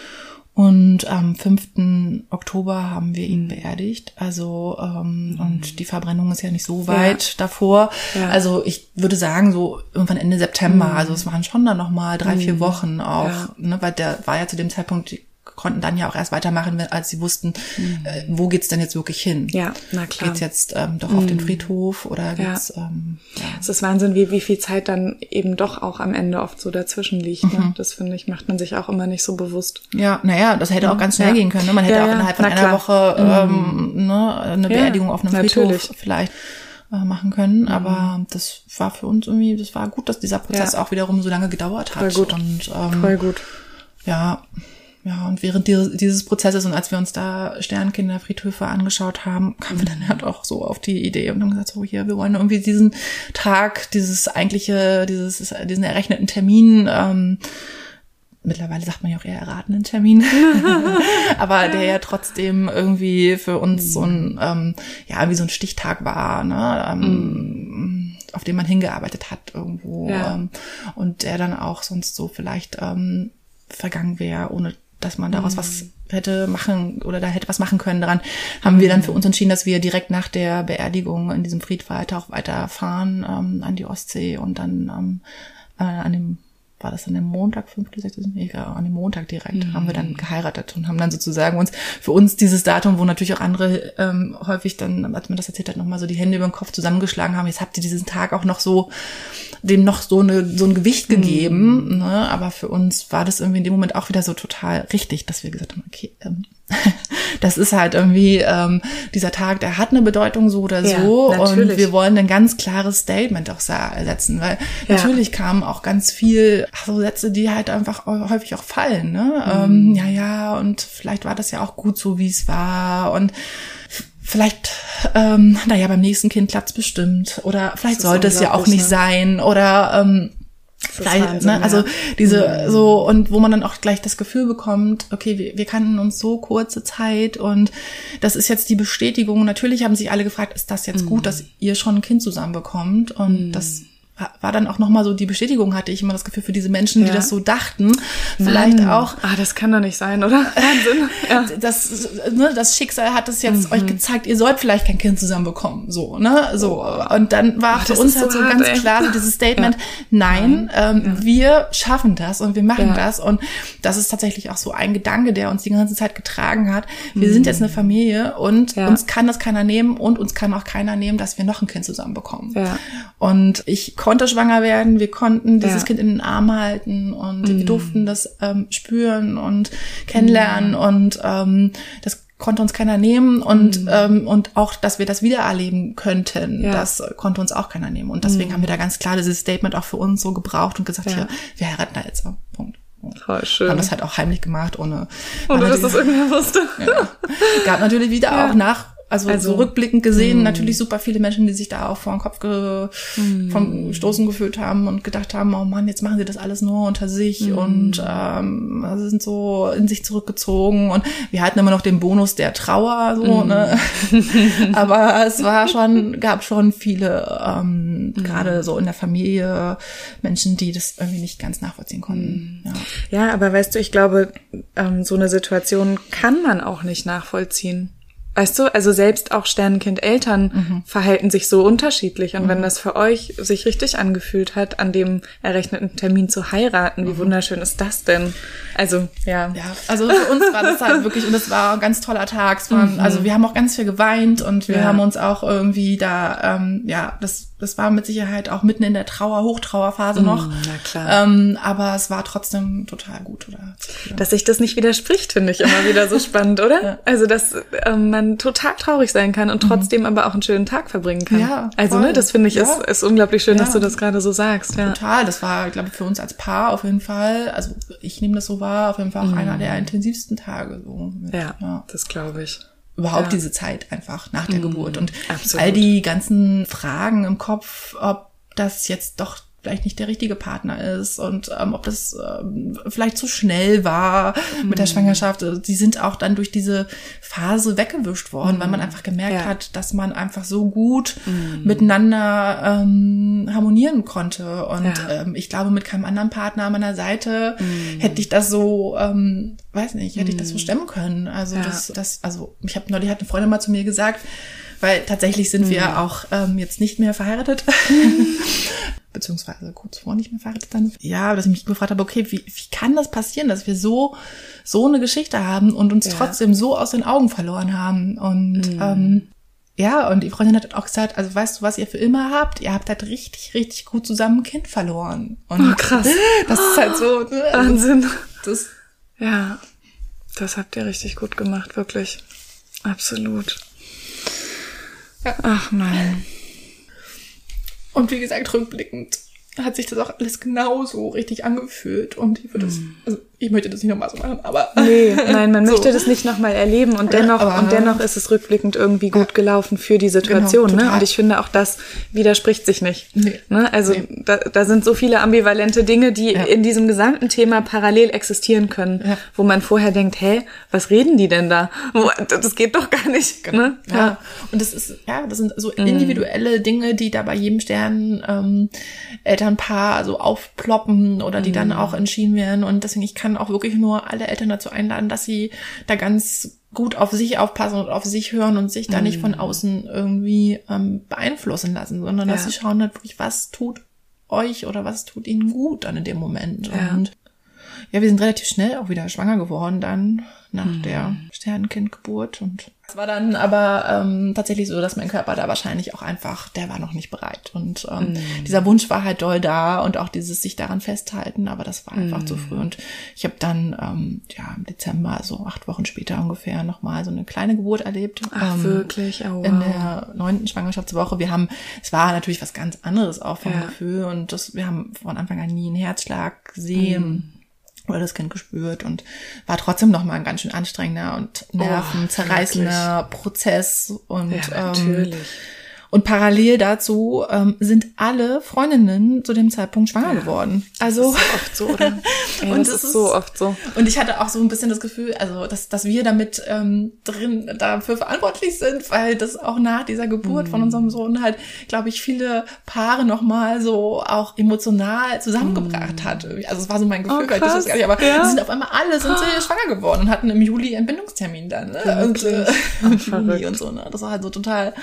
Und am 5. Oktober haben wir ihn beerdigt. Also, ähm, mhm. und die Verbrennung ist ja nicht so weit ja. davor. Ja. Also ich würde sagen, so irgendwann Ende September. Mhm. Also es waren schon dann nochmal drei, vier mhm. Wochen auch, ja. ne, weil der war ja zu dem Zeitpunkt konnten dann ja auch erst weitermachen, als sie wussten, mhm. äh, wo geht's denn jetzt wirklich hin? Ja, na klar. Geht's jetzt ähm, doch auf den mhm. Friedhof oder geht's? Ja. Ähm, ja. Es ist Wahnsinn, wie wie viel Zeit dann eben doch auch am Ende oft so dazwischen liegt. Ne? Mhm. Das finde ich macht man sich auch immer nicht so bewusst. Ja, naja, das hätte auch ganz schnell ja. gehen können. Ne? Man hätte auch innerhalb von einer Woche ähm, mhm. ne, eine Beerdigung auf einem Natürlich. Friedhof vielleicht äh, machen können. Mhm. Aber das war für uns irgendwie, das war gut, dass dieser Prozess ja. auch wiederum so lange gedauert hat. Voll gut. Und, ähm, Voll gut. Ja, ja, und während dieses Prozesses und als wir uns da Sternkinderfriedhöfe angeschaut haben, kamen wir dann halt auch so auf die Idee und haben gesagt, so hier, wir wollen irgendwie diesen Tag, dieses eigentliche, dieses, diesen errechneten Termin, ähm, mittlerweile sagt man ja auch eher erratenen Termin, aber der ja trotzdem irgendwie für uns so ein, ähm, ja, wie so ein Stichtag war, ne, ähm, mm. auf den man hingearbeitet hat irgendwo ja. ähm, und der dann auch sonst so vielleicht ähm, vergangen wäre, ohne dass man daraus mhm. was hätte machen oder da hätte was machen können daran, haben wir dann für uns entschieden, dass wir direkt nach der Beerdigung in diesem Friedwald auch weiterfahren ähm, an die Ostsee und dann ähm, äh, an dem war das dann der Montag, 5., 6., egal, an dem Montag direkt mhm. haben wir dann geheiratet und haben dann sozusagen uns, für uns dieses Datum, wo natürlich auch andere ähm, häufig dann, als man das erzählt hat, nochmal so die Hände über den Kopf zusammengeschlagen haben, jetzt habt ihr diesen Tag auch noch so, dem noch so eine, so ein Gewicht gegeben, mhm. ne? aber für uns war das irgendwie in dem Moment auch wieder so total richtig, dass wir gesagt haben, okay, ähm, das ist halt irgendwie ähm, dieser Tag, der hat eine Bedeutung so oder ja, so natürlich. und wir wollen ein ganz klares Statement auch setzen, weil ja. natürlich kamen auch ganz viel ach so Sätze, die halt einfach häufig auch fallen, ne? Mhm. Ähm, ja, ja und vielleicht war das ja auch gut so, wie es war und vielleicht, ähm, naja, beim nächsten Kind klappt's bestimmt oder vielleicht sollte es ja auch nicht ne? sein oder ähm, Gleich, ne? Also diese mhm. so und wo man dann auch gleich das Gefühl bekommt, okay, wir, wir kannten uns so kurze Zeit und das ist jetzt die Bestätigung. Natürlich haben sich alle gefragt, ist das jetzt mhm. gut, dass ihr schon ein Kind zusammen bekommt und mhm. das war dann auch nochmal so die Bestätigung, hatte ich immer das Gefühl für diese Menschen, ja. die das so dachten. Vielleicht Mann. auch. Ah, das kann doch nicht sein, oder? Wahnsinn. Ja. Das, ne, das Schicksal hat es jetzt mhm. euch gezeigt, ihr sollt vielleicht kein Kind zusammen bekommen. So, ne? So. Und dann war Ach, für uns halt so, hart, ganz ey. klar so dieses Statement, ja. nein, ähm, wir schaffen das und wir machen das. Und das ist tatsächlich auch so ein Gedanke, der uns die ganze Zeit getragen hat. Wir mhm. sind jetzt eine Familie und uns kann das keiner nehmen und uns kann auch keiner nehmen, dass wir noch ein Kind zusammen bekommen. Und ich konnte schwanger werden, wir konnten dieses ja. Kind in den Arm halten und mhm. wir durften das ähm, spüren und kennenlernen mhm. und ähm, das konnte uns keiner nehmen und mhm. ähm, und auch, dass wir das wieder erleben könnten, ja. das konnte uns auch keiner nehmen und deswegen mhm. haben wir da ganz klar dieses Statement auch für uns so gebraucht und gesagt, ja. hier, wir heiraten da jetzt auch. Punkt. Voll schön. Haben das halt auch heimlich gemacht, ohne. Ohne dass das irgendwer wusste. Ja. Gab natürlich wieder ja. auch nach also, also so rückblickend gesehen mh. natürlich super viele Menschen, die sich da auch vor den Kopf ge mh. vom Stoßen gefühlt haben und gedacht haben, oh Mann, jetzt machen sie das alles nur unter sich mh. und ähm, also sind so in sich zurückgezogen und wir hatten immer noch den Bonus der Trauer, so, ne? Aber es war schon, gab schon viele, ähm, gerade so in der Familie, Menschen, die das irgendwie nicht ganz nachvollziehen konnten. Ja. ja, aber weißt du, ich glaube, ähm, so eine Situation kann man auch nicht nachvollziehen. Weißt du, also selbst auch Sternenkind-Eltern mhm. verhalten sich so unterschiedlich. Und mhm. wenn das für euch sich richtig angefühlt hat, an dem errechneten Termin zu heiraten, wie mhm. wunderschön ist das denn? Also, ja. Ja, also für uns war das halt wirklich, und das war ein ganz toller Tag. Waren, mhm. Also wir haben auch ganz viel geweint und wir ja. haben uns auch irgendwie da, ähm, ja, das das war mit Sicherheit auch mitten in der Trauer, Hochtrauerphase noch. Mm, na klar. Ähm, aber es war trotzdem total gut, oder? Dass sich das nicht widerspricht, finde ich immer wieder so spannend, oder? Ja. Also, dass ähm, man total traurig sein kann und mhm. trotzdem mhm. aber auch einen schönen Tag verbringen kann. Ja, also, voll. ne, das finde ich ja. ist, ist unglaublich schön, dass du das gerade so sagst. Ja. Total. Das war, glaube ich, für uns als Paar auf jeden Fall, also ich nehme das so wahr, auf jeden Fall auch mhm. einer der intensivsten Tage. So mit, ja, das glaube ich überhaupt ja. diese Zeit einfach nach der mm, Geburt und absolut. all die ganzen Fragen im Kopf, ob das jetzt doch vielleicht nicht der richtige Partner ist und ähm, ob das ähm, vielleicht zu schnell war mhm. mit der mhm. Schwangerschaft. Also, die sind auch dann durch diese Phase weggewischt worden, mhm. weil man mhm. einfach gemerkt ja. hat, dass man einfach so gut mhm. miteinander ähm, harmonieren konnte. Und ja. ähm, ich glaube, mit keinem anderen Partner an meiner Seite mhm. hätte ich das so, ähm, weiß nicht, hätte ich das so stemmen können. Also ja. das, das, also ich habe neulich hat eine Freundin mal zu mir gesagt, weil tatsächlich sind wir auch ähm, jetzt nicht mehr verheiratet. Beziehungsweise kurz vor nicht mehr verheiratet dann. Ja, dass ich mich gefragt habe, okay, wie, wie kann das passieren, dass wir so, so eine Geschichte haben und uns Ja. trotzdem so aus den Augen verloren haben? Und ähm, ja, und die Freundin hat auch gesagt, also weißt du, was ihr für immer habt? Ihr habt halt richtig, richtig gut zusammen ein Kind verloren. Und Oh, krass. das ist halt so, ne, also Wahnsinn. das, Ja, das habt ihr richtig gut gemacht, wirklich. Absolut. Ja. Ach nein. Und wie gesagt, rückblickend hat sich das auch alles genauso richtig angefühlt. Und ich würde das, also ich möchte das nicht nochmal so machen, aber. Nee, nein, man So. möchte das nicht nochmal erleben und Ja, dennoch, aber- und dennoch ist es rückblickend irgendwie gut gelaufen für die Situation. Genau, ne? Und ich finde, auch das widerspricht sich nicht. Nee. Ne? Also Nee. da, da sind so viele ambivalente Dinge, die Ja. in diesem gesamten Thema parallel existieren können, Ja. wo man vorher denkt, hä, was reden die denn da? Das geht doch gar nicht. Ne? Genau. Ja. Und das ist, ja, das sind so individuelle Dinge, die da bei jedem Stern ähm, Elternpaar so aufploppen oder die dann auch entschieden werden. Und deswegen, ich kann auch wirklich nur alle Eltern dazu einladen, dass sie da ganz gut auf sich aufpassen und auf sich hören und sich da nicht von außen irgendwie ähm, beeinflussen lassen, sondern dass Ja. sie schauen halt wirklich, was tut euch oder was tut ihnen gut dann in dem Moment. Ja. Und ja, wir sind relativ schnell auch wieder schwanger geworden dann nach der Sternenkindgeburt und es war dann aber ähm, tatsächlich so, dass mein Körper da wahrscheinlich auch einfach, der war noch nicht bereit und ähm, dieser Wunsch war halt doll da und auch dieses sich daran festhalten, aber das war einfach zu früh und ich habe dann ähm, ja im Dezember, so acht Wochen später ungefähr, nochmal so eine kleine Geburt erlebt. Ach, ähm, wirklich? Oh, in wow. der neunten Schwangerschaftswoche. Wir haben, es war natürlich was ganz anderes auch vom Ja. Gefühl und das, wir haben von Anfang an nie einen Herzschlag gesehen. Oder das Kind gespürt und war trotzdem noch mal ein ganz schön anstrengender und nervenzerreißender Prozess und Oh, Ja, ähm, natürlich. Und parallel dazu ähm, sind alle Freundinnen zu dem Zeitpunkt schwanger geworden. Also Das ist so oft so, oder? Ey, Und das ist ist- so oft so. und ich hatte auch so ein bisschen das Gefühl, also dass, dass wir damit ähm, drin dafür verantwortlich sind, weil das auch nach dieser Geburt von unserem Sohn halt, glaube ich, viele Paare nochmal so auch emotional zusammengebracht hat. irgendwie. Also es war so mein Gefühl, Oh, weil ich das krass. gar nicht, aber Ja. sind auf einmal alle sind sie schwanger geworden und hatten im Juli Entbindungstermin dann. Ne? Und, äh, Wirklich? und Verrückt. Juni und so, ne? Das war halt so total.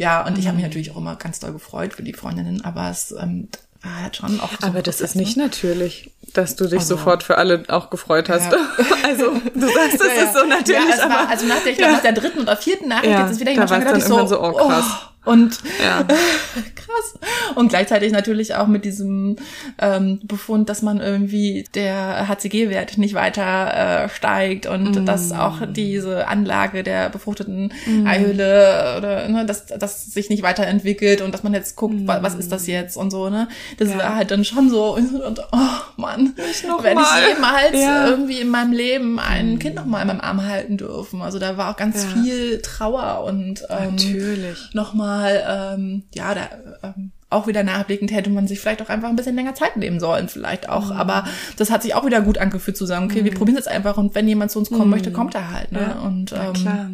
Ja, und ich habe mich natürlich auch immer ganz doll gefreut für die Freundinnen, aber es ähm, war halt schon auch so Aber das Prozess, ist nicht ne? natürlich, dass du dich Also- sofort für alle auch gefreut hast. Ja. Also, du sagst, das Ja, ist so natürlich, Ja, war, also nach der, ich glaube, Ja. nach der dritten oder vierten Nachricht, Ja, jetzt ist wieder da jemand schon war's gedacht, ich dann so, irgendwann so, oh, krass. Und ja. krass. Und gleichzeitig natürlich auch mit diesem ähm, Befund, dass man irgendwie der HCG-Wert nicht weiter äh, steigt und Mm. dass auch diese Anlage der befruchteten Eihülle oder ne, dass das sich nicht weiterentwickelt und dass man jetzt guckt, wa- was ist das jetzt und so, ne? Das Mm. Ja. war halt dann schon so, und, oh Mann, noch werde mal. ich jemals Ja. irgendwie in meinem Leben ein Kind noch mal in meinem Arm halten dürfen. Also da war auch ganz viel Trauer und ähm, Natürlich. nochmal, ähm, ja, da ähm, auch wieder nachblickend hätte man sich vielleicht auch einfach ein bisschen länger Zeit nehmen sollen, vielleicht auch. Mhm. Aber das hat sich auch wieder gut angefühlt zu sagen, okay, wir probieren es einfach und wenn jemand zu uns kommen möchte, kommt er halt. Ne? Mhm. Ja, und ähm, klar.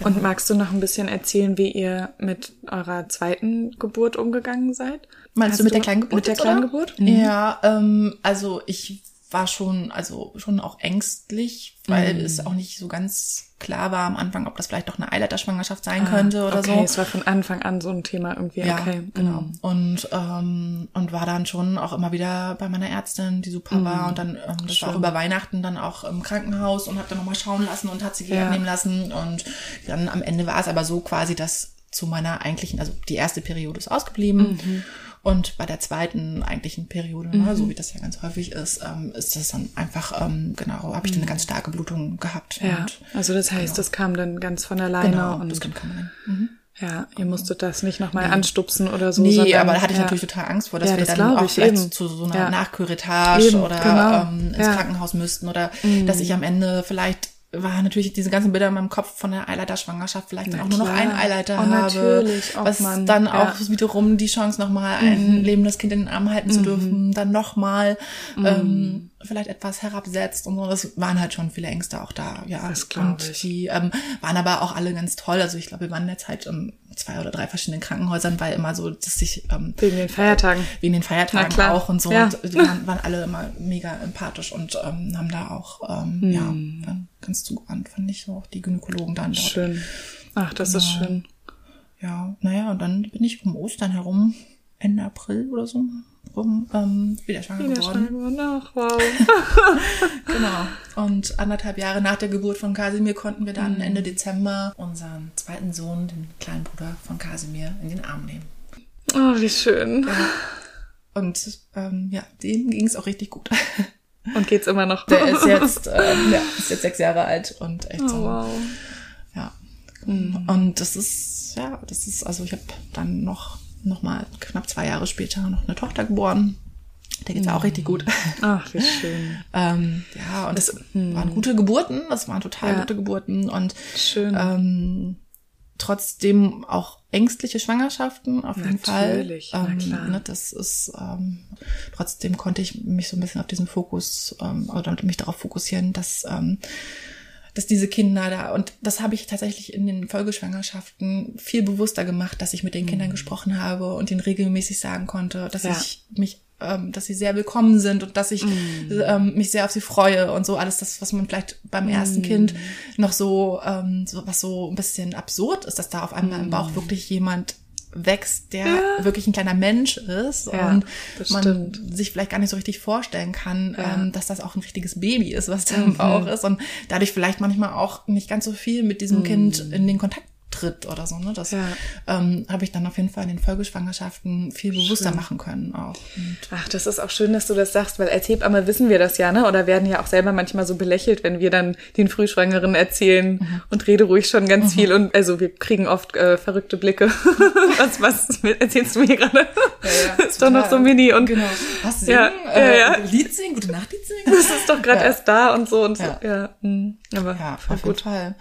Und magst du noch ein bisschen erzählen, wie ihr mit eurer zweiten Geburt umgegangen seid? Meinst Hast du mit der kleinen Geburt? Mit der jetzt, kleinen? Geburt? Ja, ähm, also ich war schon, also schon auch ängstlich, weil Mhm. es auch nicht so ganz klar war am Anfang, ob das vielleicht doch eine Eileiterschwangerschaft sein könnte oder Ah, okay, so. es war von Anfang an so ein Thema irgendwie. Ja, okay, genau. Mhm. Und ähm, und war dann schon auch immer wieder bei meiner Ärztin, die super Mhm. war und dann ähm, das war auch über Weihnachten dann auch im Krankenhaus und habe dann nochmal schauen lassen und hat sie Ja. abnehmen lassen und dann am Ende war es aber so quasi, dass zu meiner eigentlichen, also die erste Periode ist ausgeblieben Mhm. Und bei der zweiten eigentlichen Periode, ne, so wie das ja ganz häufig ist, ähm, ist das dann einfach ähm, genau, habe ich dann eine ganz starke Blutung gehabt Mhm. Ja, und also das heißt, das kam dann ganz von alleine genau, und das man dann. Mhm. ja, ihr musstet das nicht nochmal anstupsen oder so. Nee, sondern, aber da hatte ich ja. natürlich total Angst vor, dass Ja, wir das dann auch ich, vielleicht eben. zu so einer Ja. Nachküritage Eben, oder genau. ähm, ins. Mhm. Krankenhaus müssten oder dass ich am Ende vielleicht war natürlich diese ganzen Bilder in meinem Kopf von der Eileiterschwangerschaft vielleicht dann auch nur noch einen Eileiter Oh, habe, natürlich. Oh, was Mann. dann Ja. Mhm. auch wiederum die Chance nochmal ein lebendes Kind in den Arm halten zu dürfen, dann nochmal Mhm. ähm, vielleicht etwas herabsetzt und so. Das waren halt schon viele Ängste auch da, ja. Das und ich. die ähm, waren aber auch alle ganz toll. Also ich glaube, wir waren in der Zeit in zwei oder drei verschiedenen Krankenhäusern, weil immer so, dass sich ähm, Wegen den Feiertagen. wegen den Feiertagen auch und so. Ja. Und die waren, waren alle immer mega empathisch und ähm, haben da auch, ähm, Hm. ja, ganz zugewandt, fand ich so, auch die Gynäkologen dann dort. Schön. Ach, das ist Genau. schön. ja, naja, und dann bin ich um Ostern herum, Ende April oder so, rum, ähm, wieder schwanger Wieder geworden. geworden. Ach, wow. Genau. Und anderthalb Jahre nach der Geburt von Kasimir konnten wir dann Ende Dezember unseren zweiten Sohn, den kleinen Bruder von Kasimir, in den Arm nehmen. Oh, wie schön. Und ähm, ja, dem ging es auch richtig gut. Und geht's immer noch? Der ist jetzt, ähm, ja, ist jetzt sechs Jahre alt und echt Oh, so. wow. Ja. Und das ist, ja, das ist, also ich habe dann noch, noch mal knapp zwei Jahre später noch eine Tochter geboren. Der geht's auch richtig gut. Ach, wie schön. ähm, ja, und das waren gute Geburten, das waren total Ja. gute Geburten und Schön. ähm, trotzdem auch ängstliche Schwangerschaften auf jeden Natürlich, na Fall. Ähm, klar. ne, das ist ähm, trotzdem konnte ich mich so ein bisschen auf diesen Fokus ähm, oder mich darauf fokussieren, dass ähm, dass diese Kinder da und das habe ich tatsächlich in den Folgeschwangerschaften viel bewusster gemacht, dass ich mit den Kindern gesprochen habe und ihnen regelmäßig sagen konnte, dass Mhm. Ja. ich mich ähm, dass sie sehr willkommen sind und dass ich Mhm. ähm, mich sehr auf sie freue und so alles das, was man vielleicht beim ersten Mhm. Kind noch so, ähm, so was so ein bisschen absurd ist, dass da auf einmal im Mhm. Bauch wirklich jemand wächst, der wirklich ein kleiner Mensch ist Ja, und man stimmt. sich vielleicht gar nicht so richtig vorstellen kann, Ja. ähm, dass das auch ein richtiges Baby ist, was da im Bauch ist und dadurch vielleicht manchmal auch nicht ganz so viel mit diesem Kind in den Kontakt tritt oder so. Ne? Das Ja. ähm, habe ich dann auf jeden Fall in den Folgeschwangerschaften viel bewusster machen können auch. Und Ach, das ist auch schön, dass du das sagst, weil als Hebamme wissen wir das ja, ne? Oder werden ja auch selber manchmal so belächelt, wenn wir dann den Frühschwangeren erzählen und rede ruhig schon ganz viel und also wir kriegen oft äh, verrückte Blicke. was, was erzählst du mir gerade? ist doch noch so mini und genau. Was singen? Ja, äh, ja, ja. Lied singen, gute Nacht Lied singen. das ist doch gerade Ja. erst da und so und so. Ja. Ja, mm, aber Ja, voll auf jeden gut. Fall.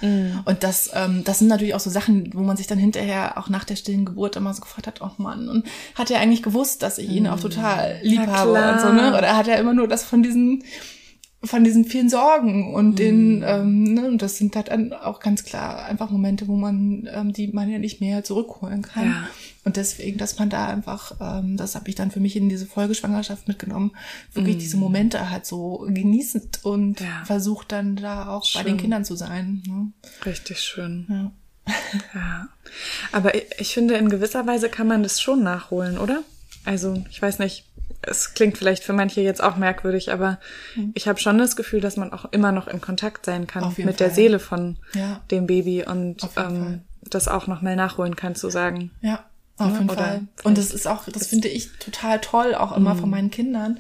Und das, ähm, das sind natürlich auch so Sachen, wo man sich dann hinterher auch nach der stillen Geburt immer so gefragt hat, oh Mann, und hat er eigentlich gewusst, dass ich ihn auch total lieb Na habe klar. und so, ne? Oder hat er immer nur das von diesen von diesen vielen Sorgen und den, ähm, ne, und das sind halt dann auch ganz klar einfach Momente, wo man ähm, die man ja nicht mehr zurückholen kann. Ja. Und deswegen, dass man da einfach, ähm, das habe ich dann für mich in diese Folgeschwangerschaft mitgenommen, wirklich diese Momente halt so genießend und Ja. versucht dann da auch bei den Schön. Kindern zu sein. Ne? Richtig schön. Ja. Ja. Aber ich, finde, in gewisser Weise kann man das schon nachholen, oder? Also, ich weiß nicht, es klingt vielleicht für manche jetzt auch merkwürdig, aber ich habe schon das Gefühl, dass man auch immer noch in Kontakt sein kann mit der Fall. Seele von Ja. dem Baby und ähm, das auch noch mal nachholen kann, zu sagen. Ja, auf Ne? jeden Oder Fall. Und das ist auch, das finde ich total toll, auch immer von meinen Kindern.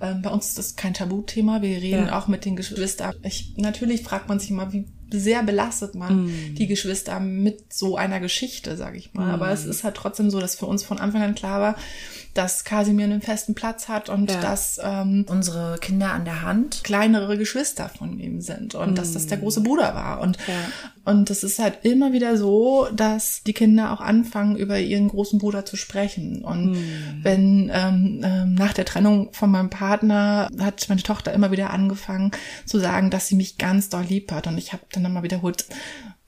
Ähm, bei uns ist das kein Tabuthema. Wir reden Ja. auch mit den Geschwistern. Ich, natürlich fragt man sich immer, wie sehr belastet man die Geschwister mit so einer Geschichte, sage ich mal. Aber es ist halt trotzdem so, dass für uns von Anfang an klar war, dass Kasimir einen festen Platz hat und Ja. dass ähm, unsere Kinder an der Hand kleinere Geschwister von ihm sind und dass das der große Bruder war. Und, Ja. und es ist halt immer wieder so, dass die Kinder auch anfangen, über ihren großen Bruder zu sprechen. Und wenn ähm, ähm, nach der Trennung von meinem Partner hat meine Tochter immer wieder angefangen zu sagen, dass sie mich ganz doll lieb hat. Und ich habe dann immer wiederholt,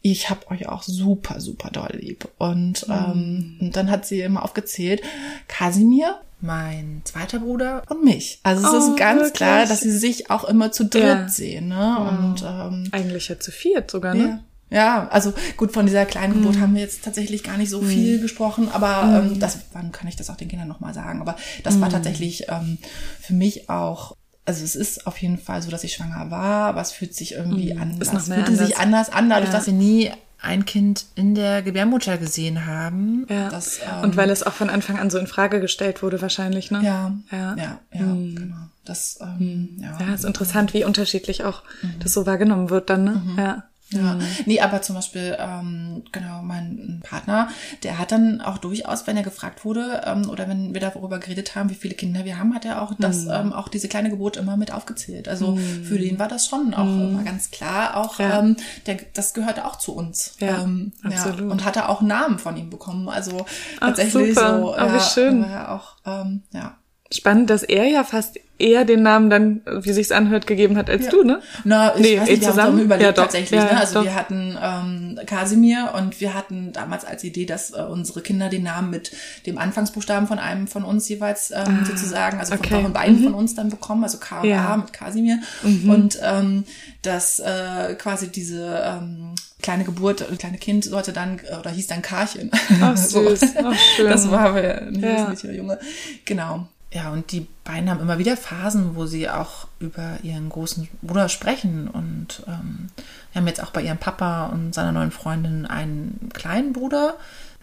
ich hab euch auch super, super doll lieb. Und, ähm, und dann hat sie immer aufgezählt, Kasimir, mein zweiter Bruder und mich. Also es Oh, ist ganz wirklich? klar, dass sie sich auch immer zu dritt Ja. sehen. Ne? Und ähm, Eigentlich ja zu viert sogar, ja. ne? Ja, also gut, von dieser kleinen Mhm. Geburt haben wir jetzt tatsächlich gar nicht so viel gesprochen, aber ähm, das, wann kann ich das auch den Kindern nochmal sagen? Aber das Mhm. war tatsächlich ähm, für mich auch, also es ist auf jeden Fall so, dass ich schwanger war, aber es fühlt sich irgendwie anders. Mhm. noch mehr fühlte sich anders an, dadurch, Ja. dass wir nie ein Kind in der Gebärmutter gesehen haben. Ja. Das, ähm, und weil es auch von Anfang an so in Frage gestellt wurde, wahrscheinlich, ne? ja, Ja. ja, ja, genau. Das, ähm, ja. Ja, ist interessant, wie unterschiedlich auch das so wahrgenommen wird dann, ne? Ja. Ja, nee, aber zum Beispiel, ähm, genau, mein Partner, der hat dann auch durchaus, wenn er gefragt wurde, ähm, oder wenn wir darüber geredet haben, wie viele Kinder wir haben, hat er auch das, ähm, auch diese kleine Geburt immer mit aufgezählt. Also für den war das schon auch immer ganz klar, auch Ja. ähm, der, das gehörte auch zu uns. Ja, ähm, absolut. Ja, und hatte auch einen Namen von ihm bekommen. Also Ach, tatsächlich super. so. Wie ja, schön. War ja auch, ähm, ja. Spannend, dass er ja fast eher den Namen dann, wie sich's anhört, gegeben hat als Ja. du, ne? Na, ich Nee, weiß eh nicht, wir haben zusammen? zusammen überlegt Ja, doch. tatsächlich. Ja, ne? Also doch. wir hatten ähm, Kasimir und wir hatten damals als Idee, dass äh, unsere Kinder den Namen mit dem Anfangsbuchstaben von einem von uns jeweils ähm, sozusagen, also Ah, okay. von, beiden von uns dann bekommen, also K und. Mhm. A mit Kasimir. Und ähm, dass äh, quasi diese ähm, kleine Geburt, äh, kleine Kind sollte dann, äh, oder hieß dann Karchen. Ach, süß. Ach, schön. Das war aber ein Ja. Junge. Genau. Ja, und die beiden haben immer wieder Phasen, wo sie auch über ihren großen Bruder sprechen. Und ähm, wir haben jetzt auch bei ihrem Papa und seiner neuen Freundin einen kleinen Bruder.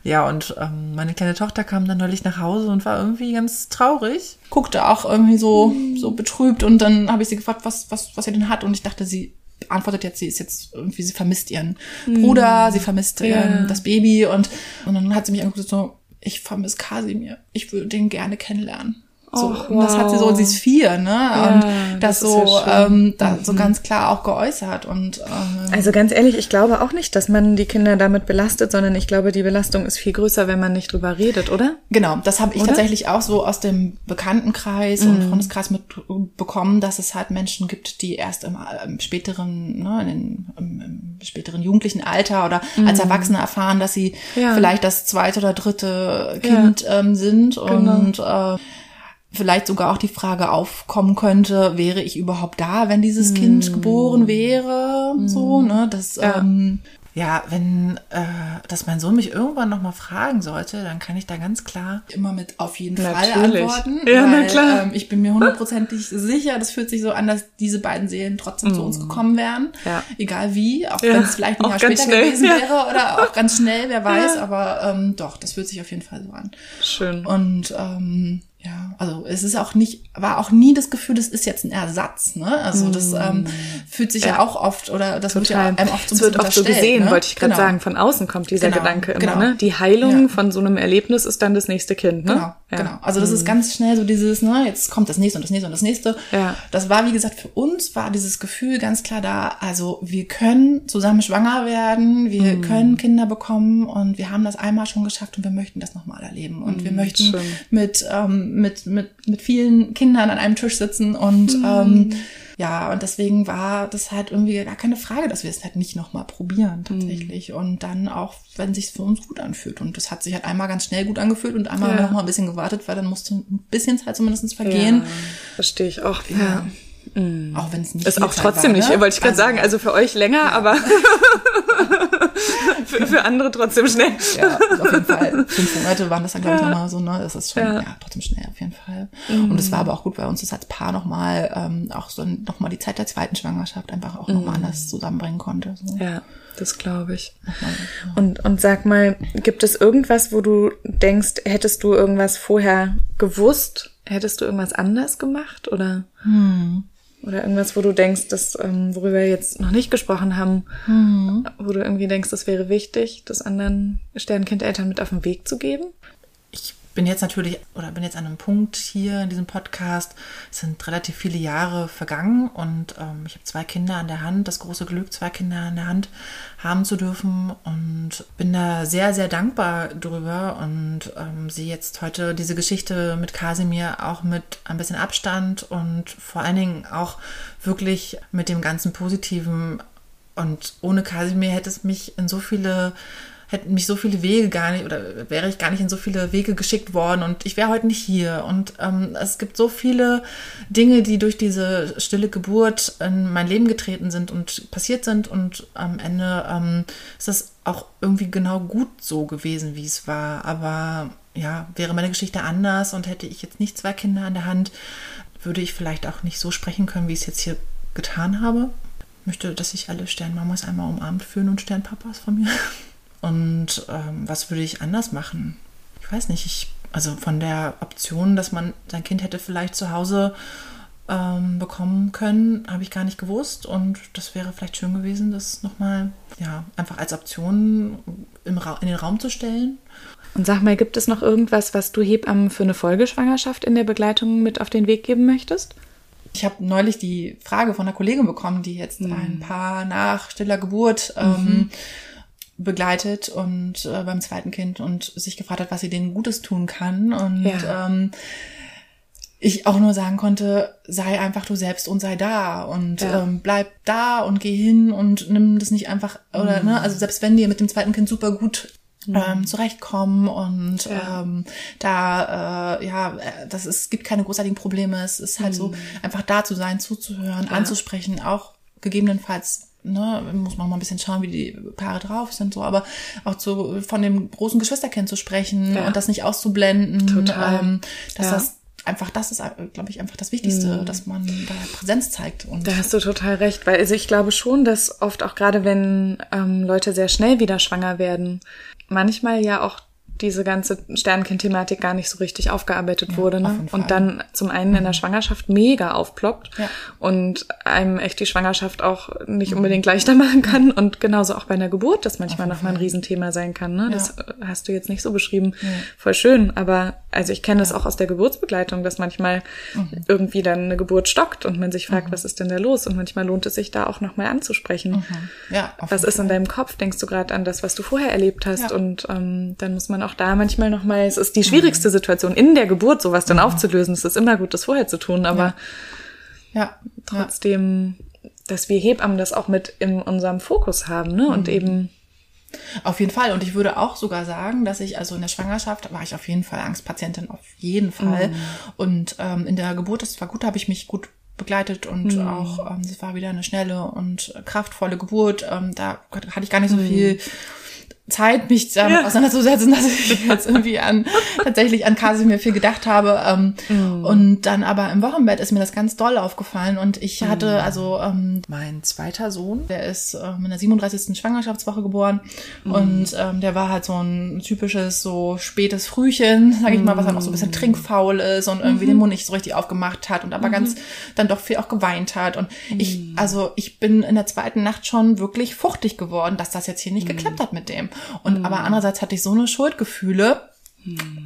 Ja, und ähm, meine kleine Tochter kam dann neulich nach Hause und war irgendwie ganz traurig. Guckte auch irgendwie so, so betrübt und dann habe ich sie gefragt, was, was, was sie denn hat. Und ich dachte, sie antwortet jetzt, sie ist jetzt irgendwie, sie vermisst ihren Bruder, sie vermisst Ja. ähm, das Baby und, und dann hat sie mich angeguckt so, ich vermisse Kasimir, ich würde den gerne kennenlernen. So, Och, und das hat sie so, wow. sie ist vier, ne? Ja, und das das, so, ja ähm, da, so ganz klar auch geäußert. Und ähm, Also ganz ehrlich, ich glaube auch nicht, dass man die Kinder damit belastet, sondern ich glaube, die Belastung ist viel größer, wenn man nicht drüber redet, oder? Genau, das habe ich Oder? Mhm. tatsächlich auch so aus dem Bekanntenkreis und Freundeskreis mitbekommen, dass es halt Menschen gibt, die erst im, im späteren, ne, in den, im, im späteren jugendlichen Alter oder als Erwachsene erfahren, dass sie Mhm. Ja. vielleicht das zweite oder dritte Kind ähm, sind Genau. und äh, vielleicht sogar auch die Frage aufkommen könnte, wäre ich überhaupt da, wenn dieses Kind geboren wäre, so, ne, das, Ja. ähm, ja, wenn äh, dass mein Sohn mich irgendwann noch mal fragen sollte, dann kann ich da ganz klar immer mit auf jeden Fall Natürlich. antworten. Ja, na weil, klar. Ähm, ich bin mir hundertprozentig sicher, das fühlt sich so an, dass diese beiden Seelen trotzdem zu uns gekommen wären. Mm. Ja. Egal wie, auch Ja, wenn es vielleicht ein auch Jahr später schnell, gewesen ja. wäre oder auch ganz schnell, wer weiß, aber ähm, doch, das fühlt sich auf jeden Fall so an. Schön. Und ähm, ja, also es ist auch nicht, war auch nie das Gefühl, das ist jetzt ein Ersatz, ne? Also das ähm, fühlt sich ja. Mm. Ja. auch oft oder das wird ja Total. einem oft so wird oft so gesehen, ne? wollte ich gerade Genau. sagen. Von außen kommt dieser Genau, Gedanke immer, genau. ne? Die Heilung Ja. von so einem Erlebnis ist dann das nächste Kind, ne? Genau, Ja. Mhm. genau. Also das ist ganz schnell so dieses, ne, jetzt kommt das nächste und das nächste und das nächste. Ja. Das war, wie gesagt, für uns war dieses Gefühl ganz klar da, also wir können zusammen schwanger werden, Mhm. wir können Kinder bekommen und wir haben das einmal schon geschafft und wir möchten das nochmal erleben. Und wir möchten Mhm, schön. mit, ähm, mit, mit, mit vielen Kindern an einem Tisch sitzen und Mhm. ähm, ja, und deswegen war das halt irgendwie gar keine Frage, dass wir es halt nicht nochmal probieren tatsächlich. Mhm. Und dann auch, wenn sich für uns gut anfühlt. Und das hat sich halt einmal ganz schnell gut angefühlt und einmal Ja. noch mal ein bisschen gewartet, weil dann musste ein bisschen Zeit zumindest vergehen. Ja, verstehe ich auch. Ja. Auch wenn es nicht Ist auch trotzdem war, nicht, ne? wollte ich gerade sagen. Also für euch länger, aber für, für andere trotzdem schnell. Ja, auf jeden Fall. Fünf Monate waren das dann, glaube ich, nochmal so, ne? Das ist schon, Ja. ja. trotzdem schnell auf jeden Fall. Und es war aber auch gut, weil uns das als Paar nochmal, ähm, auch so nochmal die Zeit der zweiten Schwangerschaft einfach auch nochmal anders zusammenbringen konnte. So. Ja, das glaube ich. Und, und sag mal, gibt es irgendwas, wo du denkst, hättest du irgendwas vorher gewusst? Hättest du irgendwas anders gemacht? Oder, oder irgendwas, wo du denkst, dass, ähm, worüber wir jetzt noch nicht gesprochen haben, wo du irgendwie denkst, das wäre wichtig, das anderen Sternkindeltern mit auf den Weg zu geben? Bin jetzt natürlich oder bin jetzt an einem Punkt hier in diesem Podcast. Es sind relativ viele Jahre vergangen und ähm, ich habe zwei Kinder an der Hand, das große Glück, zwei Kinder an der Hand haben zu dürfen und bin da sehr, sehr dankbar drüber und ähm, sehe jetzt heute diese Geschichte mit Kasimir auch mit ein bisschen Abstand und vor allen Dingen auch wirklich mit dem ganzen Positiven und ohne Kasimir hätte es mich in so viele hätten mich so viele Wege gar nicht oder wäre ich gar nicht in so viele Wege geschickt worden und ich wäre heute nicht hier. Und ähm, es gibt so viele Dinge, die durch diese stille Geburt in mein Leben getreten sind und passiert sind und am Ende ähm, ist das auch irgendwie genau gut so gewesen, wie es war. Aber ja, wäre meine Geschichte anders und hätte ich jetzt nicht zwei Kinder an der Hand, würde ich vielleicht auch nicht so sprechen können, wie ich es jetzt hier getan habe. Ich möchte, dass sich alle Sternmamas einmal umarmt fühlen und Sternpapas von mir. Und ähm, was würde ich anders machen? Ich weiß nicht. Ich, also von der Option, dass man sein Kind hätte vielleicht zu Hause ähm, bekommen können, habe ich gar nicht gewusst. Und das wäre vielleicht schön gewesen, das nochmal ja, einfach als Option im Ra in den Raum zu stellen. Und sag mal, gibt es noch irgendwas, was du Hebammen für eine Folgeschwangerschaft in der Begleitung mit auf den Weg geben möchtest? Ich habe neulich die Frage von einer Kollegin bekommen, die jetzt ein Paar nach stiller Geburt ähm, begleitet und äh, beim zweiten Kind und sich gefragt hat, was sie denen Gutes tun kann. Und Ja. ähm, ich auch nur sagen konnte, sei einfach du selbst und sei da und Ja. ähm, bleib da und geh hin und nimm das nicht einfach oder Mhm. ne, also selbst wenn die mit dem zweiten Kind super gut ähm, zurechtkommen und Ja. ähm, da äh, ja, das ist gibt keine großartigen Probleme. Es ist halt Mhm. so einfach da zu sein, zuzuhören, anzusprechen, auch gegebenenfalls Ne, muss man mal ein bisschen schauen, wie die Paare drauf sind, so, aber auch zu, von dem großen Geschwisterkind zu sprechen Ja. und das nicht auszublenden, Total. ähm, dass Ja. Mhm. das einfach, das ist, glaube ich, einfach das Wichtigste, dass man da Präsenz zeigt und Da hast du total recht, weil also ich glaube schon, dass oft auch gerade wenn ähm, Leute sehr schnell wieder schwanger werden, manchmal ja auch diese ganze Sternkind-Thematik gar nicht so richtig aufgearbeitet wurde. auf Ne? Fall. Und dann zum einen in der Schwangerschaft mega aufploppt Ja. und einem echt die Schwangerschaft auch nicht unbedingt leichter machen kann. Und genauso auch bei einer Geburt, das manchmal nochmal ein Riesenthema sein kann. Ne? Das äh, hast du jetzt nicht so beschrieben. Voll schön. Aber also ich kenne das auch aus der Geburtsbegleitung, dass manchmal Mhm. irgendwie dann eine Geburt stockt und man sich fragt, was ist denn da los? Und manchmal lohnt es sich da auch nochmal anzusprechen. ja, auf Was ist in deinem Kopf? Denkst du gerade an das, was du vorher erlebt hast? Ja. Und ähm, dann muss man auch da manchmal nochmal, es ist die schwierigste Situation in der Geburt, sowas dann aufzulösen. Es ist immer gut, das vorher zu tun, aber ja, ja, trotzdem, dass wir Hebammen das auch mit in unserem Fokus haben, ne? Und eben, Auf jeden Fall. Und ich würde auch sogar sagen, dass ich, also in der Schwangerschaft war ich auf jeden Fall Angstpatientin, auf jeden Fall. Und ähm, in der Geburt, das war gut, da habe ich mich gut begleitet und auch, ähm, es war wieder eine schnelle und kraftvolle Geburt. Ähm, da hatte ich gar nicht so viel Zeit, mich damit Ja. auseinanderzusetzen, dass ich jetzt irgendwie an tatsächlich an Kasimir viel gedacht habe. Ähm, Mhm. Und dann aber im Wochenbett ist mir das ganz doll aufgefallen. Und ich Mhm. hatte also ähm, mein zweiter Sohn, der ist ähm, in der 37. Schwangerschaftswoche geboren. Mhm. Und ähm, der war halt so ein typisches, so spätes Frühchen, sag ich mal, was halt auch so ein Mhm. bisschen trinkfaul ist und irgendwie den Mund nicht so richtig aufgemacht hat und aber Mhm. ganz dann doch viel auch geweint hat. Und ich, also ich bin in der zweiten Nacht schon wirklich fuchtig geworden, dass das jetzt hier Mhm. nicht geklappt hat mit dem. Und aber andererseits hatte ich so eine Schuldgefühle, Mhm.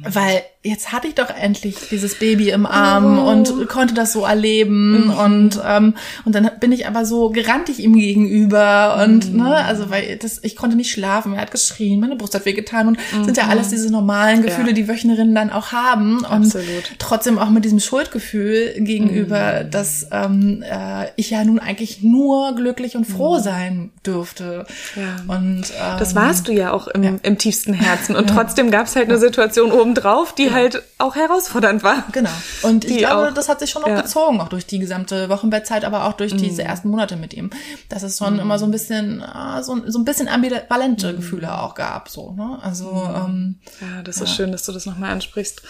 Weil jetzt hatte ich doch endlich dieses Baby im Arm Oh. und konnte das so erleben Mhm. und ähm, und dann bin ich aber so gerannt ich ihm gegenüber und Mhm. ne also weil das ich konnte nicht schlafen er hat geschrien meine Brust hat wehgetan und sind ja Mhm. alles diese normalen Gefühle Ja. die Wöchnerinnen dann auch haben und Absolut. trotzdem auch mit diesem Schuldgefühl gegenüber Mhm. dass ähm, äh, ich ja nun eigentlich nur glücklich und froh sein dürfte Mhm. Ja. und ähm, das warst du ja auch im, im tiefsten Herzen. Und trotzdem gab es halt eine Situation obendrauf, die halt auch herausfordernd war. Genau. Und ich Die glaube, auch. das hat sich schon noch Ja. gezogen, auch durch die gesamte Wochenbettzeit, aber auch durch diese ersten Monate mit ihm. Dass es schon immer so ein bisschen, ah, so, so ein bisschen ambivalente Gefühle auch gab, so, ne? Also, ähm, Ja, das ist schön, dass du das nochmal ansprichst.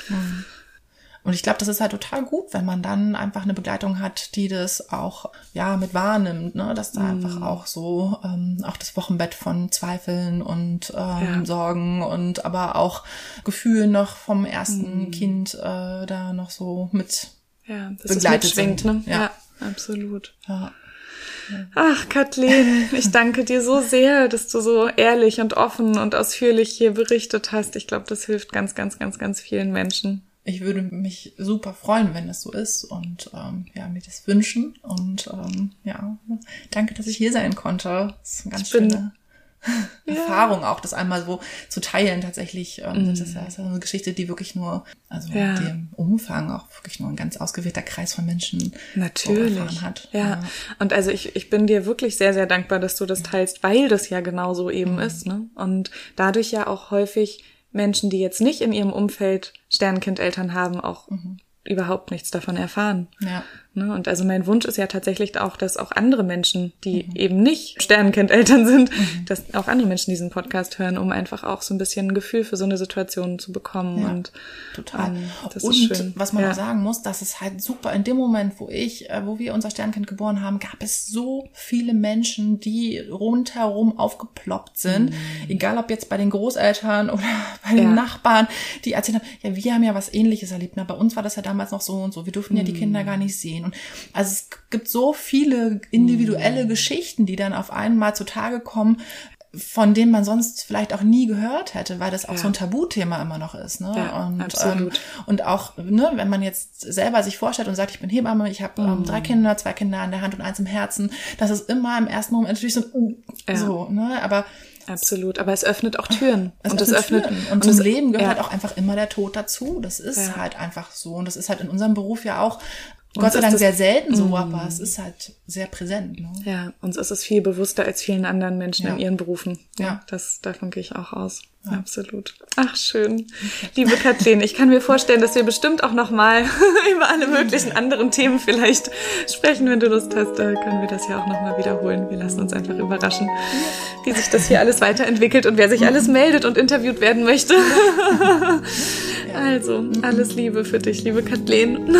Und ich glaube, das ist halt total gut, wenn man dann einfach eine Begleitung hat, die das auch, ja, mit wahrnimmt, ne? Dass da einfach auch so, ähm, auch das Wochenbett von Zweifeln und ähm, Ja. Sorgen und aber auch Gefühlen noch vom ersten Kind äh, da noch so mit Ja, das Begleitet sind. ne? Ja. ja, absolut. ja, Ach, Kathleen, ich danke dir so sehr, dass du so ehrlich und offen und ausführlich hier berichtet hast. Ich glaube, das hilft ganz, ganz, ganz, ganz vielen Menschen. Ich würde mich super freuen, wenn es so ist und ähm, ja, mir das wünschen. Und ähm, ja, danke, dass ich hier sein konnte. Das ist eine ganz Ich bin- schöne Erfahrung auch, das einmal so zu teilen tatsächlich. Ähm, Das ist ja das ist ja eine Geschichte, die wirklich nur, also Ja. die im Umfang auch wirklich nur ein ganz ausgewählter Kreis von Menschen Natürlich. erfahren hat. Ja. Und also ich, ich bin dir wirklich sehr, sehr dankbar, dass du das teilst, weil das ja genau so eben Mhm. ist. Ne? Und dadurch ja auch häufig Menschen, die jetzt nicht in ihrem Umfeld Sternenkindeltern haben, auch überhaupt nichts davon erfahren. Ja. Ne? Und also mein Wunsch ist ja tatsächlich auch, dass auch andere Menschen, die Mhm. eben nicht Sternenkindeltern sind, dass auch andere Menschen diesen Podcast hören, um einfach auch so ein bisschen ein Gefühl für so eine Situation zu bekommen. Ja. Und Total. ähm, das und ist schön. was man ja. auch sagen muss, dass es halt super, in dem Moment, wo ich, äh, wo wir unser Sternkind geboren haben, gab es so viele Menschen, die rundherum aufgeploppt sind. Egal ob jetzt bei den Großeltern oder bei den Mhm. Ja. Nachbarn, die erzählt haben, ja, wir haben ja was ähnliches erlebt. Na, bei uns war das ja damals noch so und so. Wir durften ja die Mhm. Kinder gar nicht sehen. Und also es gibt so viele individuelle Mhm. Geschichten, die dann auf einmal zutage kommen, von denen man sonst vielleicht auch nie gehört hätte, weil das auch Ja. so ein Tabuthema immer noch ist. Ne? Ja, und, absolut. Ähm, und auch, ne, wenn man jetzt selber sich vorstellt und sagt, ich bin Hebamme, ich habe Mhm. ähm, drei Kinder, zwei Kinder an der Hand und eins im Herzen, das ist immer im ersten Moment natürlich so, uh, Ja. so, ne, aber Absolut, aber es öffnet auch Türen. Es und öffnet es öffnet Türen. und, zum es, Leben gehört ja. auch einfach immer der Tod dazu. Das ist Ja. halt einfach so und das ist halt in unserem Beruf ja auch Uns Gott sei Dank sehr selten so, Mm. aber es ist halt sehr präsent. Ne? Ja, uns ist es viel bewusster als vielen anderen Menschen Ja. in ihren Berufen. Ja. Das, davon gehe ich auch aus. Absolut. Ach, schön. Liebe Kathleen, ich kann mir vorstellen, dass wir bestimmt auch nochmal über alle möglichen anderen Themen vielleicht sprechen. Wenn du Lust hast, können wir das ja auch nochmal wiederholen. Wir lassen uns einfach überraschen, wie sich das hier alles weiterentwickelt und wer sich alles meldet und interviewt werden möchte. Also, alles Liebe für dich, liebe Kathleen.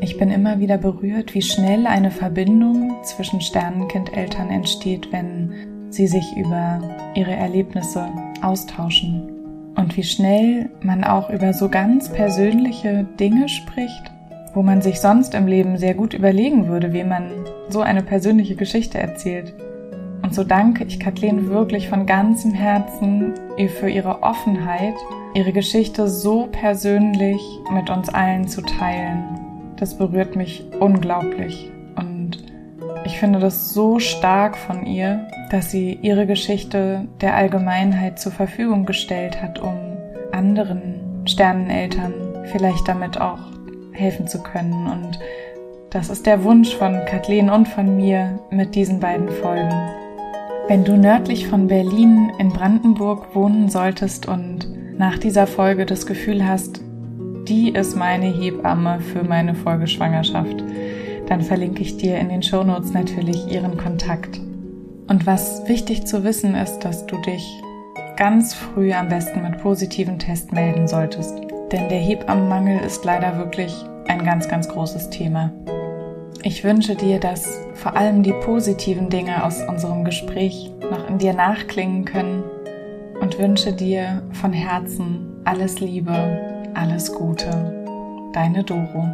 Ich bin immer wieder berührt, wie schnell eine Verbindung zwischen Sternenkind-Eltern entsteht, wenn sie sich über ihre Erlebnisse austauschen. Und wie schnell man auch über so ganz persönliche Dinge spricht, wo man sich sonst im Leben sehr gut überlegen würde, wie man so eine persönliche Geschichte erzählt. Und so danke ich Kathleen wirklich von ganzem Herzen für ihre Offenheit, ihre Geschichte so persönlich mit uns allen zu teilen. Das berührt mich unglaublich. Und ich finde das so stark von ihr, dass sie ihre Geschichte der Allgemeinheit zur Verfügung gestellt hat, um anderen Sterneneltern vielleicht damit auch helfen zu können. Und das ist der Wunsch von Kathleen und von mir mit diesen beiden Folgen. Wenn du nördlich von Berlin in Brandenburg wohnen solltest und nach dieser Folge das Gefühl hast, die ist meine Hebamme für meine Folgeschwangerschaft, dann verlinke ich dir in den Shownotes natürlich ihren Kontakt. Und was wichtig zu wissen ist, dass du dich ganz früh am besten mit positiven Test melden solltest. Denn der Hebammenmangel ist leider wirklich ein ganz, ganz großes Thema. Ich wünsche dir, dass vor allem die positiven Dinge aus unserem Gespräch noch in dir nachklingen können und wünsche dir von Herzen alles Liebe, alles Gute. Deine Doro.